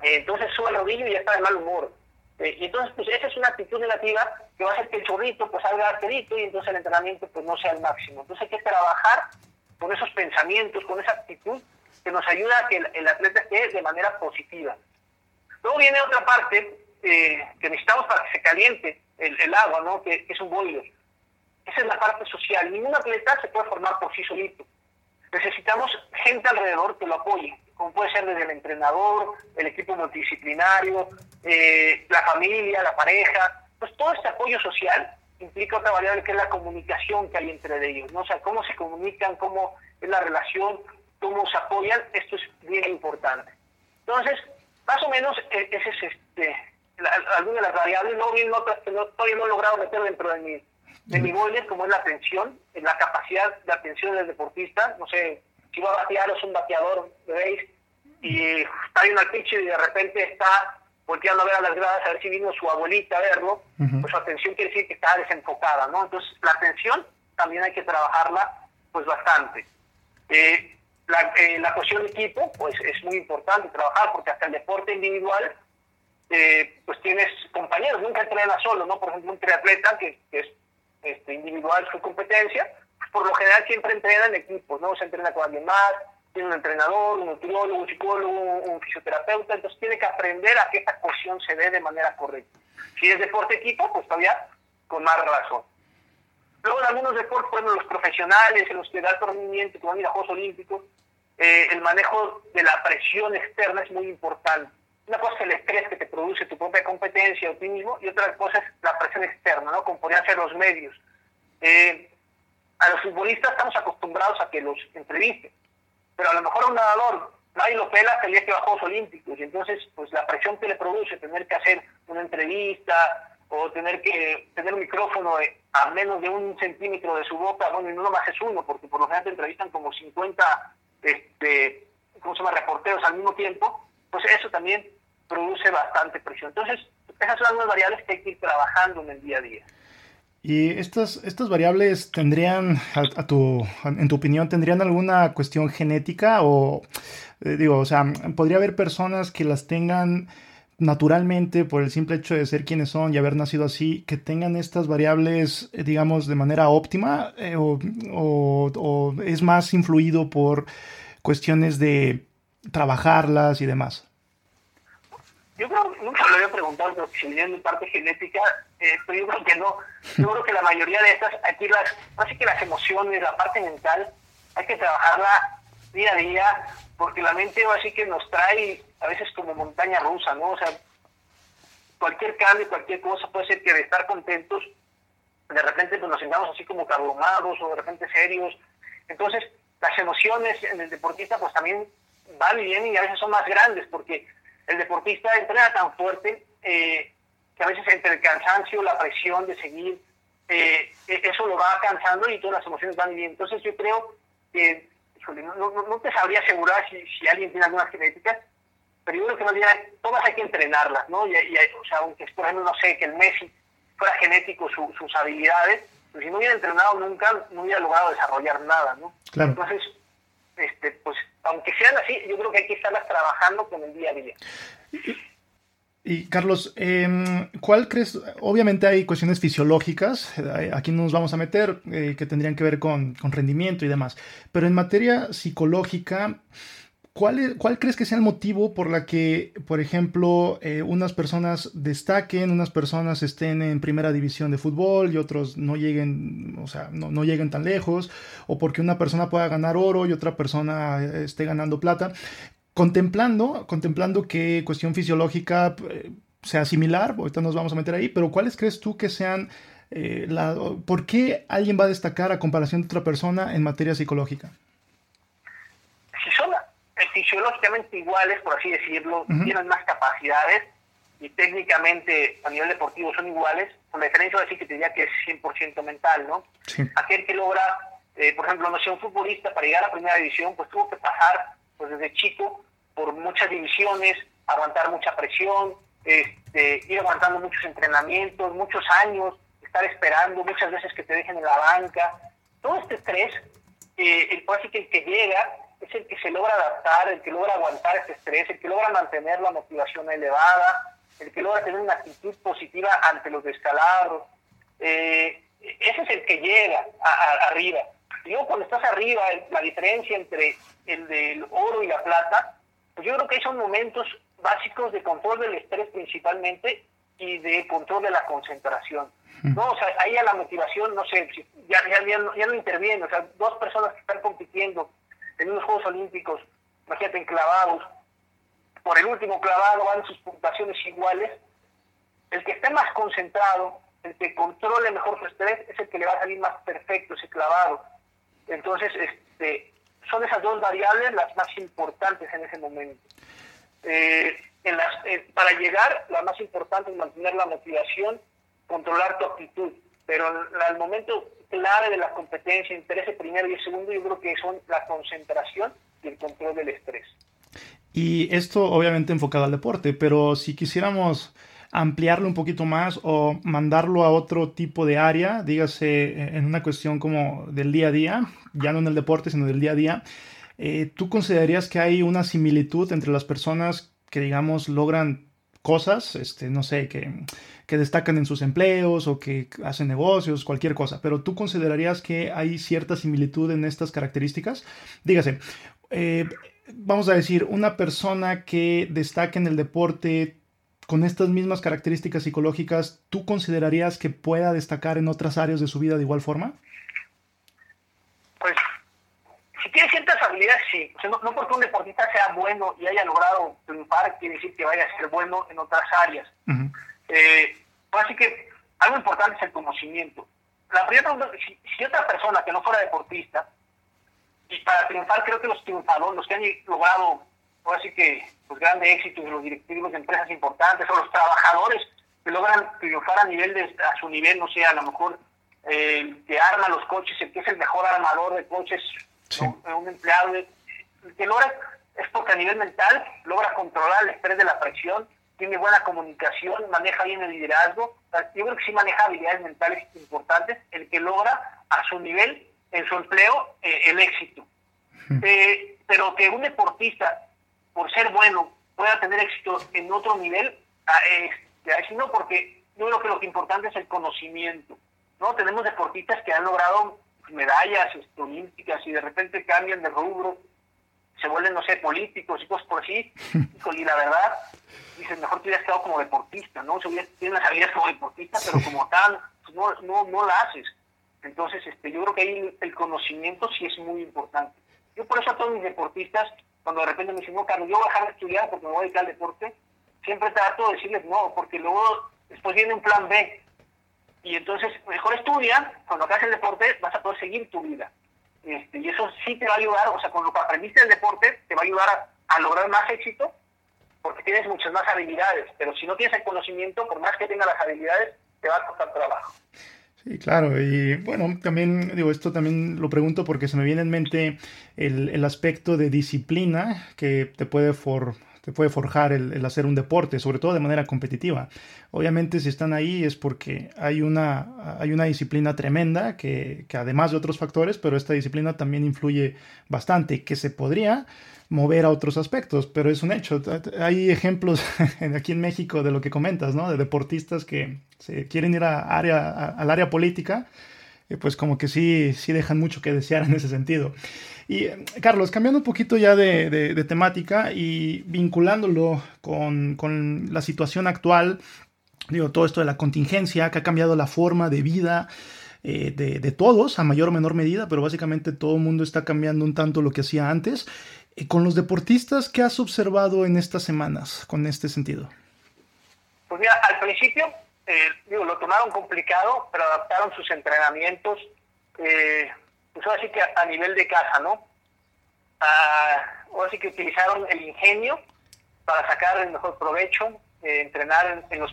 Entonces sube el rodillo y ya está de mal humor. Eh, y entonces, pues esa es una actitud negativa que va a hacer que el chorrito pues salga arterito y entonces el entrenamiento pues no sea el máximo. Entonces hay que trabajar con esos pensamientos, con esa actitud que nos ayuda a que el, atleta esté de manera positiva. Luego viene otra parte eh, que necesitamos para que se caliente el, agua, ¿no? Que, es un boiler. Esa es la parte social. Ningún atleta se puede formar por sí solito. Necesitamos gente alrededor que lo apoye, como puede ser desde el entrenador, el equipo multidisciplinario, eh, la familia, la pareja. Pues todo este apoyo social implica otra variable que es la comunicación que hay entre ellos, ¿no? O sea, cómo se comunican, cómo es la relación, cómo se apoyan, esto es bien importante. Entonces, más o menos, e, ese es este, alguna de las variables, no no, todavía no he logrado meter dentro de mi, de mi boiler, como es la atención, la capacidad de atención del deportista, no sé, si va a batear o es un bateador, ¿veis? Y está en al pitch y de repente está volteando a ver a las gradas a ver si vino su abuelita a verlo, pues su atención quiere decir que está desenfocada, ¿no? Entonces, la atención también hay que trabajarla, pues bastante. Eh, la, eh, la cuestión de equipo, pues es muy importante trabajar, porque hasta el deporte individual, eh, pues tienes compañeros, nunca entrenas solo, ¿no? Por ejemplo, un triatleta que, es este, individual su competencia, pues por lo general siempre entrena en equipos, ¿no? Se entrena con alguien más, tiene un entrenador, un nutriólogo, un psicólogo, un fisioterapeuta, entonces tiene que aprender a que esta cuestión se dé de manera correcta. Si es deporte equipo, pues todavía con más razón. Luego en algunos deportes, por ejemplo, los profesionales, en los que da rendimiento, como van a ir a Juegos Olímpicos, eh, el manejo de la presión externa es muy importante. Una cosa es el estrés que te produce tu propia competencia o ti mismo, y otra cosa es la presión externa, ¿no? Como podrían ser los medios. Eh, a los futbolistas estamos acostumbrados a que los entrevisten pero a lo mejor un nadador nadie lo pela el día que va a Juegos Olímpicos y entonces pues la presión que le produce tener que hacer una entrevista o tener que tener un micrófono a menos de un centímetro de su boca, bueno, y no nomás es uno, porque por lo general te entrevistan como 50 este, ¿cómo se llama? reporteros al mismo tiempo, pues eso también produce bastante presión. Entonces, esas son las variables que hay que ir trabajando en el día a día. ¿Y estas, estas variables tendrían, a, tu, en tu opinión, tendrían alguna cuestión genética? O, eh, digo, o sea, ¿podría haber personas que las tengan naturalmente por el simple hecho de ser quienes son y haber nacido así, que tengan estas variables, eh, digamos, de manera óptima? Eh, o, o es más influido por cuestiones de trabajarlas y demás? Yo creo, nunca lo había preguntado, pero si en parte genética, eh, pero yo creo que no. Yo creo que la mayoría de estas, aquí las, así que las emociones, la parte mental, hay que trabajarla día a día, porque la mente así que nos trae a veces como montaña rusa, ¿no? O sea, cualquier cambio, cualquier cosa puede ser que de estar contentos, de repente pues, nos sentamos así como cabromados o de repente serios. Entonces, las emociones en el deportista pues también van y vienen y a veces son más grandes, porque el deportista entrena tan fuerte eh, que a veces entre el cansancio, la presión de seguir, eh, e-, eso lo va cansando y todas las emociones van bien. Entonces yo creo que, no, te sabría asegurar si, alguien tiene algunas genéticas, pero yo creo que más bien todas hay que entrenarlas, ¿no? Y, o sea, aunque por ejemplo, no sé, que el Messi fuera genético sus habilidades, pues si no hubiera entrenado nunca, no hubiera logrado desarrollar nada, ¿no? Entonces, este, pues aunque sean así, yo creo que hay que estarlas trabajando con el día a día. Y Carlos, em, ¿cuál crees? Obviamente hay cuestiones fisiológicas, eh, aquí no nos vamos a meter, eh, que tendrían que ver con, rendimiento y demás, pero en materia psicológica, ¿cuál, ¿cuál crees que sea el motivo por la que, por ejemplo, eh, unas personas destaquen, unas personas estén en primera división de fútbol y otros no lleguen, o sea, no, lleguen tan lejos, o porque una persona pueda ganar oro y otra persona esté ganando plata? Contemplando, contemplando que cuestión fisiológica eh, sea similar, ahorita nos vamos a meter ahí, pero ¿cuáles crees tú que sean la, ¿por qué alguien va a destacar a comparación de otra persona en materia psicológica? Si son fisiológicamente iguales, por así decirlo, tienen más capacidades y técnicamente a nivel deportivo son iguales, con la diferencia de decir que te diría que es 100% mental, ¿no? Aquel que logra, eh, por ejemplo, no sé, un futbolista para llegar a primera división, pues tuvo que pasar pues desde chico por muchas divisiones, aguantar mucha presión, este, ir aguantando muchos entrenamientos, muchos años, estar esperando, muchas veces que te dejen en la banca. Todo este estrés, eh, el, que el que llega es el que se logra adaptar, el que logra aguantar este estrés, el que logra mantener la motivación elevada, el que logra tener una actitud positiva ante los descalabros. Eh, ese es el que llega arriba. Y cuando estás arriba, la diferencia entre el del oro y la plata, pues yo creo que son momentos básicos de control del estrés principalmente y de control de la concentración. ¿no? O sea, ahí a la motivación, no sé, ya, ya, ya, ya no interviene, o sea, dos personas que están compitiendo en unos Juegos Olímpicos, imagínate, clavados, por el último clavado van sus puntuaciones iguales, el que esté más concentrado, el que controle mejor su estrés, es el que le va a salir más perfecto ese clavado. Entonces, este, son esas dos variables las más importantes en ese momento. Eh, las, para llegar, la más importante es mantener la motivación, controlar tu actitud, pero al momento clave de la competencia entre ese primero y el segundo, yo creo que son la concentración y el control del estrés. Y esto obviamente enfocado al deporte, pero si quisiéramos ampliarlo un poquito más o mandarlo a otro tipo de área, dígase en una cuestión como del día a día, ya no en el deporte, sino del día a día, eh, ¿tú considerarías que hay una similitud entre las personas que, digamos, logran cosas, este, no sé, que, que, destacan en sus empleos o que hacen negocios, cualquier cosa, pero tú considerarías que hay cierta similitud en estas características? Dígase, eh, vamos a decir, una persona que destaca en el deporte con estas mismas características psicológicas, ¿tú considerarías que pueda destacar en otras áreas de su vida de igual forma? Pues si tiene ciertas habilidades, sí. no, porque un deportista sea bueno y haya logrado triunfar, quiere decir que vaya a ser bueno en otras áreas. Eh, así que algo importante es el conocimiento. La primera pregunta, si, si, otra persona que no fuera deportista, y para triunfar creo que los triunfadores, los que han logrado, así que pues grandes éxitos de los directivos de empresas importantes, o los trabajadores que logran triunfar a nivel de, a su nivel, no sé, a lo mejor eh, que arma los coches, el que es el mejor armador de coches un empleado que logra, es porque a nivel mental logra controlar el estrés de la presión, tiene buena comunicación, maneja bien el liderazgo. Yo creo que sí maneja habilidades mentales importantes, el que logra a su nivel, en su empleo, eh, el éxito. Eh, pero que un deportista, por ser bueno, pueda tener éxito en otro nivel, este, no, porque yo creo que lo que importante es el conocimiento. ¿no? Tenemos deportistas que han logrado medallas este, olímpicas y de repente cambian de rubro, se vuelven, no sé, políticos y cosas por así, y la verdad, dices, mejor te hubieras quedado como deportista, ¿no? Si tienes las habilidades como deportista, pero como tal, pues no, no, no la haces. Entonces, este, yo creo que ahí el conocimiento sí es muy importante. Yo por eso a todos mis deportistas, cuando de repente me dicen, no, Carlos, yo voy a dejar de estudiar porque me voy a dedicar al deporte, siempre trato de decirles no, porque luego después viene un plan B y entonces mejor estudia, cuando hagas el deporte vas a poder seguir tu vida. Este, y eso sí te va a ayudar, o sea, con lo que aprendiste del deporte, te va a ayudar a, lograr más éxito, porque tienes muchas más habilidades, pero si no tienes el conocimiento, por más que tengas las habilidades, te va a costar trabajo. Sí, claro, y bueno, también digo, esto también lo pregunto porque se me viene en mente el, el aspecto de disciplina que te puede for, puede forjar el, hacer un deporte, sobre todo de manera competitiva. Obviamente si están ahí es porque hay una, hay una disciplina tremenda que, que además de otros factores, pero esta disciplina también influye bastante, que se podría mover a otros aspectos, pero es un hecho. Hay ejemplos aquí en México de lo que comentas, ¿no? De deportistas que se quieren ir a área, al área política pues como que sí, sí dejan mucho que desear en ese sentido. Y Carlos, cambiando un poquito ya de, temática y vinculándolo con, con, la situación actual, digo, todo esto de la contingencia que ha cambiado la forma de vida eh, de, todos, a mayor o menor medida, pero básicamente todo el mundo está cambiando un tanto lo que hacía antes. Eh, con los deportistas, ¿qué has observado en estas semanas con este sentido? Pues mira, al principio eh, digo, lo tomaron complicado, pero adaptaron sus entrenamientos, eh, pues ahora sí que a, nivel de casa, ¿no? Ah, ahora que utilizaron el ingenio para sacar el mejor provecho, entrenar en, los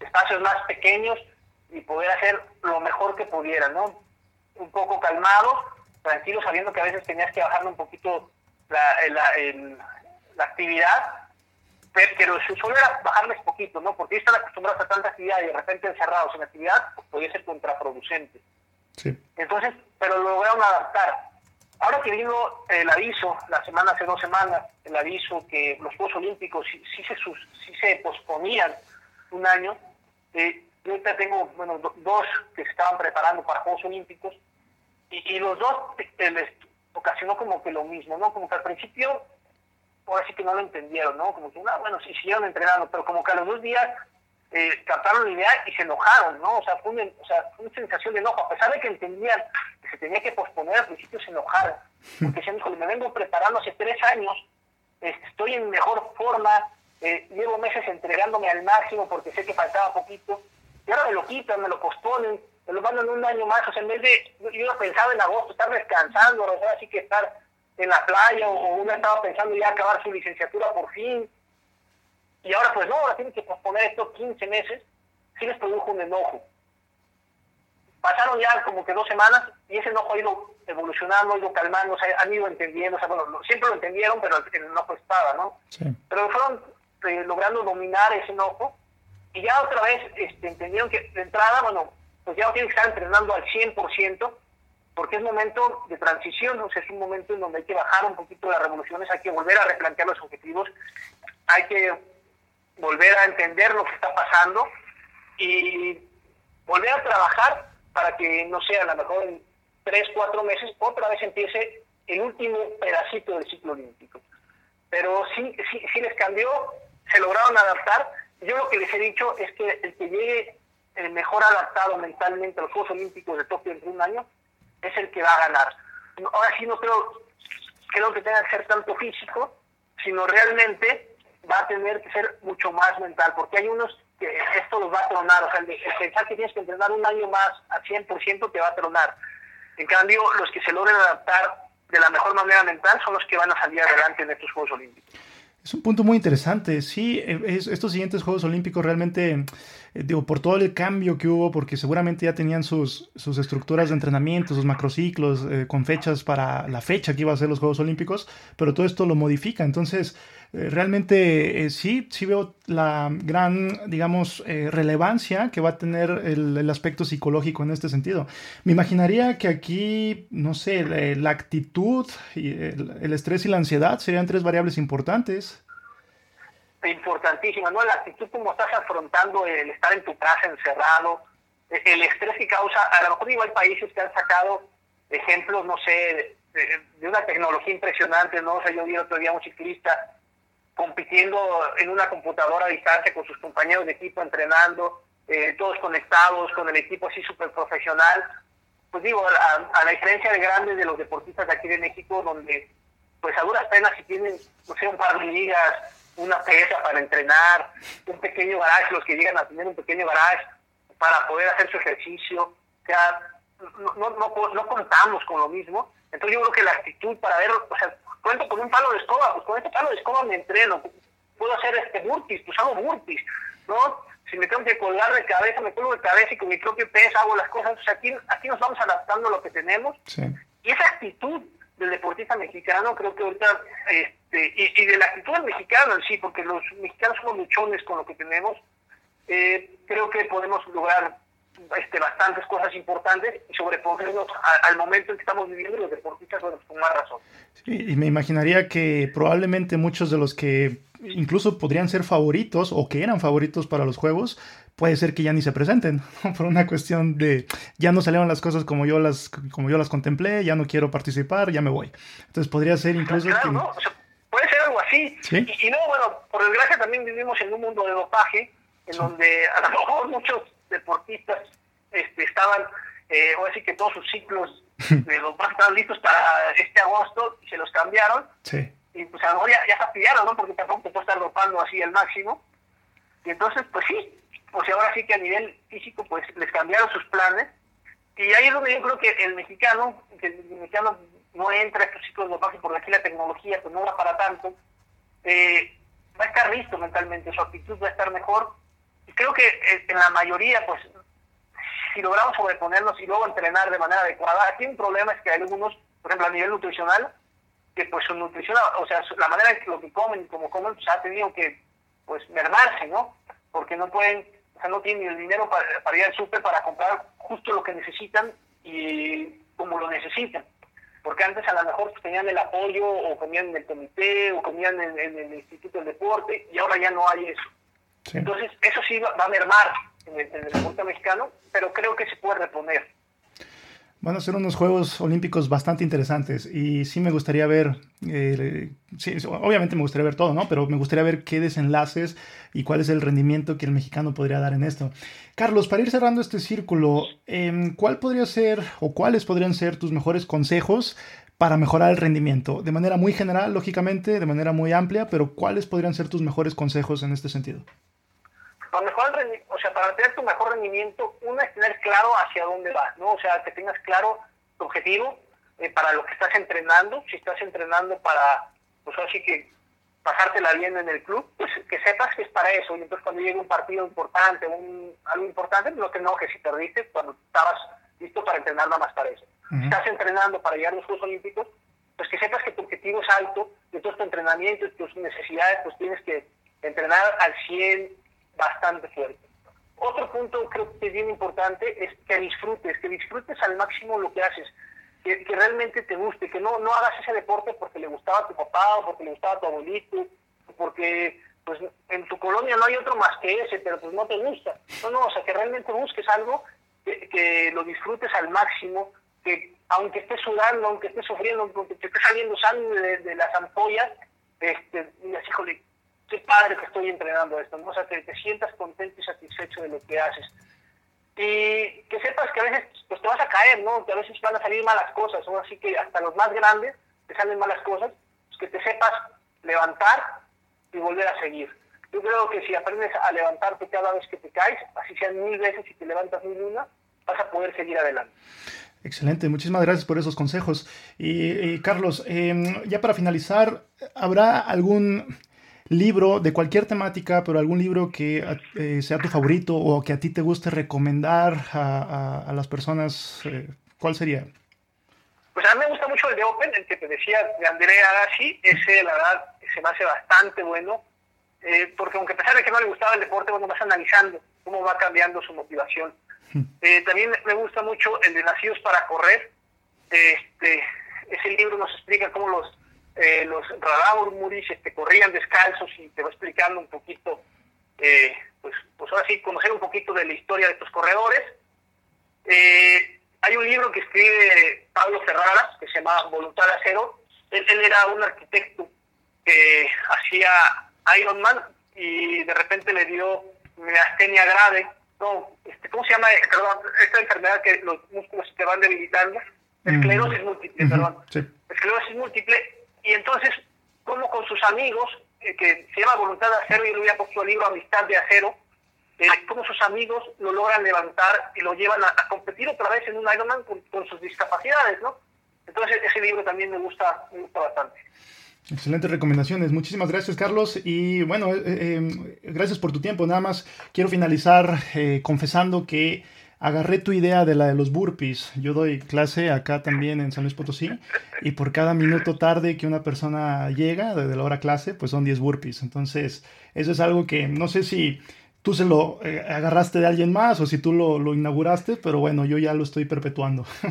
espacios más pequeños y poder hacer lo mejor que pudieran, ¿no? Un poco calmados, tranquilos, sabiendo que a veces tenías que bajar un poquito la, la actividad, pero su suelo era bajarles poquito, ¿no? Porque están acostumbrados a tanta actividad y de repente encerrados en actividad, pues podía ser contraproducente. Sí. Entonces, pero lo lograron adaptar. Ahora que vino el aviso, la semana hace dos semanas, el aviso que los Juegos Olímpicos sí, se, sí se posponían un año, eh, yo ahorita tengo bueno, dos que se estaban preparando para Juegos Olímpicos y, y los dos eh, les ocasionó como que lo mismo, ¿no? Como que al principio ahora sí que no lo entendieron, ¿no? Como que, no, bueno, sí siguieron entrenando, pero como que a los dos días eh, captaron la idea y se enojaron, ¿no? O sea, fue una, o sea, una sensación de enojo, a pesar de que entendían que se tenía que posponer, al principio se enojaron, porque decían, híjole, me vengo preparando hace tres años, estoy en mejor forma, eh, llevo meses entregándome al máximo porque sé que faltaba poquito, y ahora me lo quitan, me lo posponen, me lo mandan un año más, o sea, en vez de, yo pensaba en agosto estar descansando, o sea, así que estar en la playa o una estaba pensando ya acabar su licenciatura por fin. Y ahora pues no, ahora tiene que posponer estos 15 meses, sí les produjo un enojo. Pasaron ya como que dos semanas y ese enojo ha ido evolucionando, ha ido calmando, o han ido entendiendo, o sea, bueno, siempre lo entendieron, pero el enojo estaba, ¿no? Pero fueron eh, logrando dominar ese enojo y ya otra vez este, entendieron que de entrada, bueno, pues ya no tienen que estar entrenando al 100%, porque es momento de transición, o sea, es un momento en donde hay que bajar un poquito las revoluciones, hay que volver a replantear los objetivos, hay que volver a entender lo que está pasando y volver a trabajar para que, no sé, a lo mejor en tres, cuatro meses otra vez empiece el último pedacito del ciclo olímpico. Pero sí, sí, les cambió, se lograron adaptar. Yo lo que les he dicho es que el que llegue el mejor adaptado mentalmente a los Juegos Olímpicos de Tokio en un año es el que va a ganar. Ahora sí no creo, creo que tenga que ser tanto físico, sino realmente va a tener que ser mucho más mental, porque hay unos que esto los va a tronar, o sea, el, pensar que tienes que entrenar un año más al 100% te va a tronar. En cambio, los que se logren adaptar de la mejor manera mental son los que van a salir adelante en estos Juegos Olímpicos. Es un punto muy interesante. Sí, eh, estos siguientes Juegos Olímpicos realmente, digo, por todo el cambio que hubo, porque seguramente ya tenían sus, sus estructuras de entrenamiento, sus macrociclos, eh, con fechas para la fecha que iba a ser los Juegos Olímpicos, pero todo esto lo modifica. Entonces, realmente sí, sí veo la gran, digamos, relevancia que va a tener el, aspecto psicológico en este sentido. Me imaginaría que aquí, no sé, la, actitud, y el estrés y la ansiedad serían tres variables importantes importantísima, ¿no? La actitud como estás afrontando el estar en tu casa encerrado, e-, el estrés que causa, a lo mejor digo, hay países que han sacado ejemplos, no sé, de, una tecnología impresionante, ¿no? O sea, yo vi otro día un ciclista compitiendo en una computadora a distancia con sus compañeros de equipo, entrenando, eh, todos conectados con el equipo así súper profesional. Pues digo, a, a, la diferencia de grandes de los deportistas de aquí de México, donde pues a duras penas si tienen, no sé, un par de ligas, una pesa para entrenar, un pequeño garage, los que llegan a tener un pequeño garage para poder hacer su ejercicio. O sea, no, no, no, contamos con lo mismo. Entonces yo creo que la actitud para ver, o sea, cuento con un palo de escoba, pues con este palo de escoba me entreno. Puedo hacer este burpees, pues hago burpees, ¿no? Si me tengo que colgar de cabeza, me cuelgo de cabeza y con mi propio peso hago las cosas. O sea, aquí, aquí nos vamos adaptando a lo que tenemos. Y esa actitud del deportista mexicano creo que ahorita... Este, y, de la actitud del mexicano en sí, porque los mexicanos somos luchones con lo que tenemos, eh, creo que podemos lograr este, bastantes cosas importantes y sobreponernos al momento en que estamos viviendo los deportistas con más razón. y me imaginaría que probablemente muchos de los que incluso podrían ser favoritos o que eran favoritos para los juegos, puede ser que ya ni se presenten, por una cuestión de ya no salieron las cosas como yo las, como yo las contemplé, ya no quiero participar, ya me voy. Entonces podría ser incluso... Claro, ¿no? puede ser algo así. Y, no, bueno, por desgracia también vivimos en un mundo de dopaje, en donde a lo mejor muchos deportistas este, estaban, eh, o así que todos sus ciclos de dopaje estaban listos para este agosto y se los cambiaron. Sí. Y pues a lo mejor ya, ya se pillaron, ¿no? Porque tampoco te puede estar dopando así al máximo. Y entonces, pues sí, pues ahora sí que a nivel físico, pues les cambiaron sus planes. Y ahí es donde yo creo que el mexicano, que el mexicano no entra a estos ciclos de dopaje porque aquí la tecnología pues no va para tanto, eh, va a estar listo mentalmente, su actitud va a estar mejor. Y creo que eh, en la mayoría, pues, si logramos sobreponernos y luego entrenar de manera adecuada, aquí un problema es que hay algunos, por ejemplo, a nivel nutricional, que pues su nutrición, o sea, la manera en que lo que comen como comen, pues ha tenido que, pues, mermarse, ¿no? Porque no pueden, o sea, no tienen el dinero para, para ir al súper para comprar justo lo que necesitan y como lo necesitan porque antes a lo mejor tenían el apoyo o comían en el comité o comían en, el Instituto del Deporte y ahora ya no hay eso. Entonces, eso sí va, a mermar en el, en el deporte mexicano, pero creo que se puede reponer. Van a ser unos Juegos Olímpicos bastante interesantes y sí me gustaría ver, eh, sí, obviamente me gustaría ver todo, ¿no? Pero me gustaría ver qué desenlaces y cuál es el rendimiento que el mexicano podría dar en esto. Carlos, para ir cerrando este círculo, em, ¿cuál podría ser o cuáles podrían ser tus mejores consejos para mejorar el rendimiento? De manera muy general, lógicamente, de manera muy amplia, pero ¿cuáles podrían ser tus mejores consejos en este sentido? Para mejor o sea, para tener tu mejor rendimiento, uno es tener claro hacia dónde vas, ¿no? O sea, que tengas claro tu objetivo eh, para lo que estás entrenando. Si estás entrenando para, pues así que pasártela bien en el club, pues que sepas que es para eso. Y entonces cuando llegue un partido importante, un, algo importante, no te enojes si perdiste cuando estabas listo para entrenar nada más para eso. Si estás entrenando para llegar a los Juegos Olímpicos, pues que sepas que tu objetivo es alto, y entonces tu entrenamiento y tus necesidades, pues tienes que entrenar al 100, bastante fuerte. Otro punto creo que es bien importante es que disfrutes, que disfrutes al máximo lo que haces, que, realmente te guste, que no, no hagas ese deporte porque le gustaba a tu papá o porque le gustaba a tu abuelito, porque pues en tu colonia no hay otro más que ese, pero pues no te gusta. No, no, o sea, que realmente busques algo, que, lo disfrutes al máximo, que aunque estés sudando, aunque estés sufriendo, aunque te esté saliendo sangre de, las ampollas, este, digas, híjole, qué padre que estoy entrenando esto, ¿no? o sea, que te sientas contento y satisfecho de lo que haces. Y que sepas que a veces pues, te vas a caer, ¿no? Que a veces van a salir malas cosas, ¿no? Así que hasta los más grandes te salen malas cosas, pues que te sepas levantar y volver a seguir. Yo creo que si aprendes a levantarte cada vez que te caes, así sean mil veces y te levantas mil una, vas a poder seguir adelante. Excelente, muchísimas gracias por esos consejos. Y, Carlos, em, ya para finalizar, ¿habrá algún libro de cualquier temática, pero algún libro que eh, sea tu favorito o que a ti te guste recomendar a, las personas, eh, ¿cuál sería? Pues a mí me gusta mucho el de Open, el que te decía de Andrea Agassi, ese la verdad se me hace bastante bueno, eh, porque aunque a pesar de que no le gustaba el deporte, bueno, vas analizando cómo va cambiando su motivación. Hmm. también me gusta mucho el de Nacidos para Correr, este, ese libro nos explica cómo los eh, los Muris este, corrían descalzos y te va explicando un poquito, eh, pues, pues ahora sí, conocer un poquito de la historia de estos corredores. Eh, hay un libro que escribe Pablo Ferraras que se llama Voluntad de Acero. Él, era un arquitecto que hacía Ironman y de repente le dio miastenia grave. No, este, ¿cómo se llama? Perdón, esta enfermedad que los músculos se te van debilitando. Esclerosis múltiple, perdón. Esclerosis múltiple y entonces, como con sus amigos, eh, que se llama Voluntad de Acero, y le había puesto el libro Amistad de Acero, eh, como sus amigos lo logran levantar y lo llevan a, competir otra vez en un Ironman con, sus discapacidades, ¿no? Entonces ese libro también me gusta, me gusta bastante. Excelentes recomendaciones. Muchísimas gracias, Carlos. Y bueno, eh, gracias por tu tiempo. Nada más quiero finalizar confesando que agarré tu idea de la de los burpees. Yo doy clase acá también en San Luis Potosí y por cada minuto tarde que una persona llega desde la hora clase, pues son 10 burpees. Entonces, eso es algo que no sé si tú se lo eh, agarraste de alguien más o si tú lo, inauguraste, pero bueno, yo ya lo estoy perpetuando.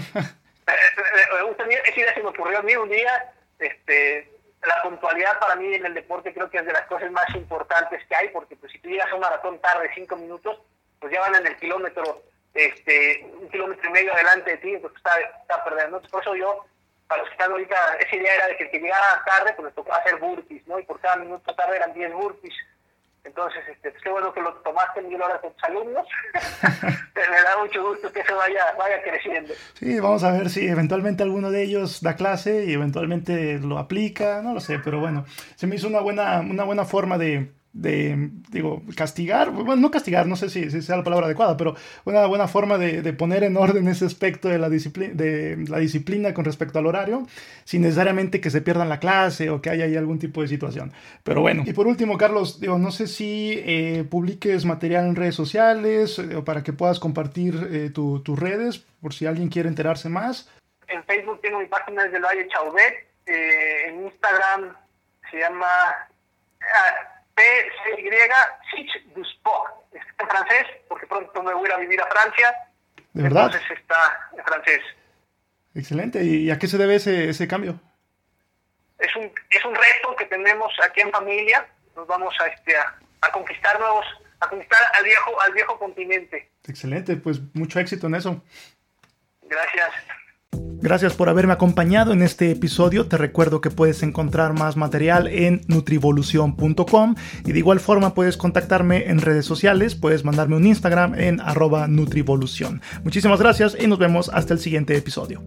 esa idea se me ocurrió a mí un día, este, la puntualidad para mí en el deporte creo que es de las cosas más importantes que hay, porque pues si tú llegas a un maratón tarde cinco minutos, pues ya van en el kilómetro, este, un kilómetro y medio adelante de ti, pues está, está perdiendo. Por eso yo, para los que están ahorita, esa idea era de que el que llegara tarde, pues les tocaba hacer burpees, ¿no? Y por cada minuto tarde eran 10 burpees. Entonces, este, pues qué bueno que lo tomaste mil horas con tus alumnos. Me da mucho gusto que eso vaya, vaya creciendo. Sí, vamos a ver si eventualmente alguno de ellos da clase y eventualmente lo aplica, no lo sé, pero bueno, se me hizo una buena, una buena forma de, de, digo, castigar, bueno, no castigar, no sé si, sea la palabra adecuada, pero una buena forma de, de, poner en orden ese aspecto de la, de la disciplina con respecto al horario, sin necesariamente que se pierdan la clase o que haya ahí algún tipo de situación. Pero bueno, y por último, Carlos, digo, no sé si eh, publiques material en redes sociales eh, para que puedas compartir eh, tu, tus redes, por si alguien quiere enterarse más. En Facebook tengo mi página desde el Valle Chauvet, en Instagram se llama... Ah, P-C-Y, Sich du Sport. Está en francés, porque pronto me voy a vivir a Francia. ¿De verdad? Entonces está en francés. Excelente. ¿Y a qué se debe ese, ese cambio? Es un, es un reto que tenemos aquí en familia. Nos vamos a, este, a, a conquistar nuevos, a conquistar al viejo, al viejo continente. Excelente, pues mucho éxito en eso. Gracias. Gracias por haberme acompañado en este episodio. Te recuerdo que puedes encontrar más material en nutrivolución.com y de igual forma puedes contactarme en redes sociales, puedes mandarme un Instagram en arroba nutrivolución. Muchísimas gracias y nos vemos hasta el siguiente episodio.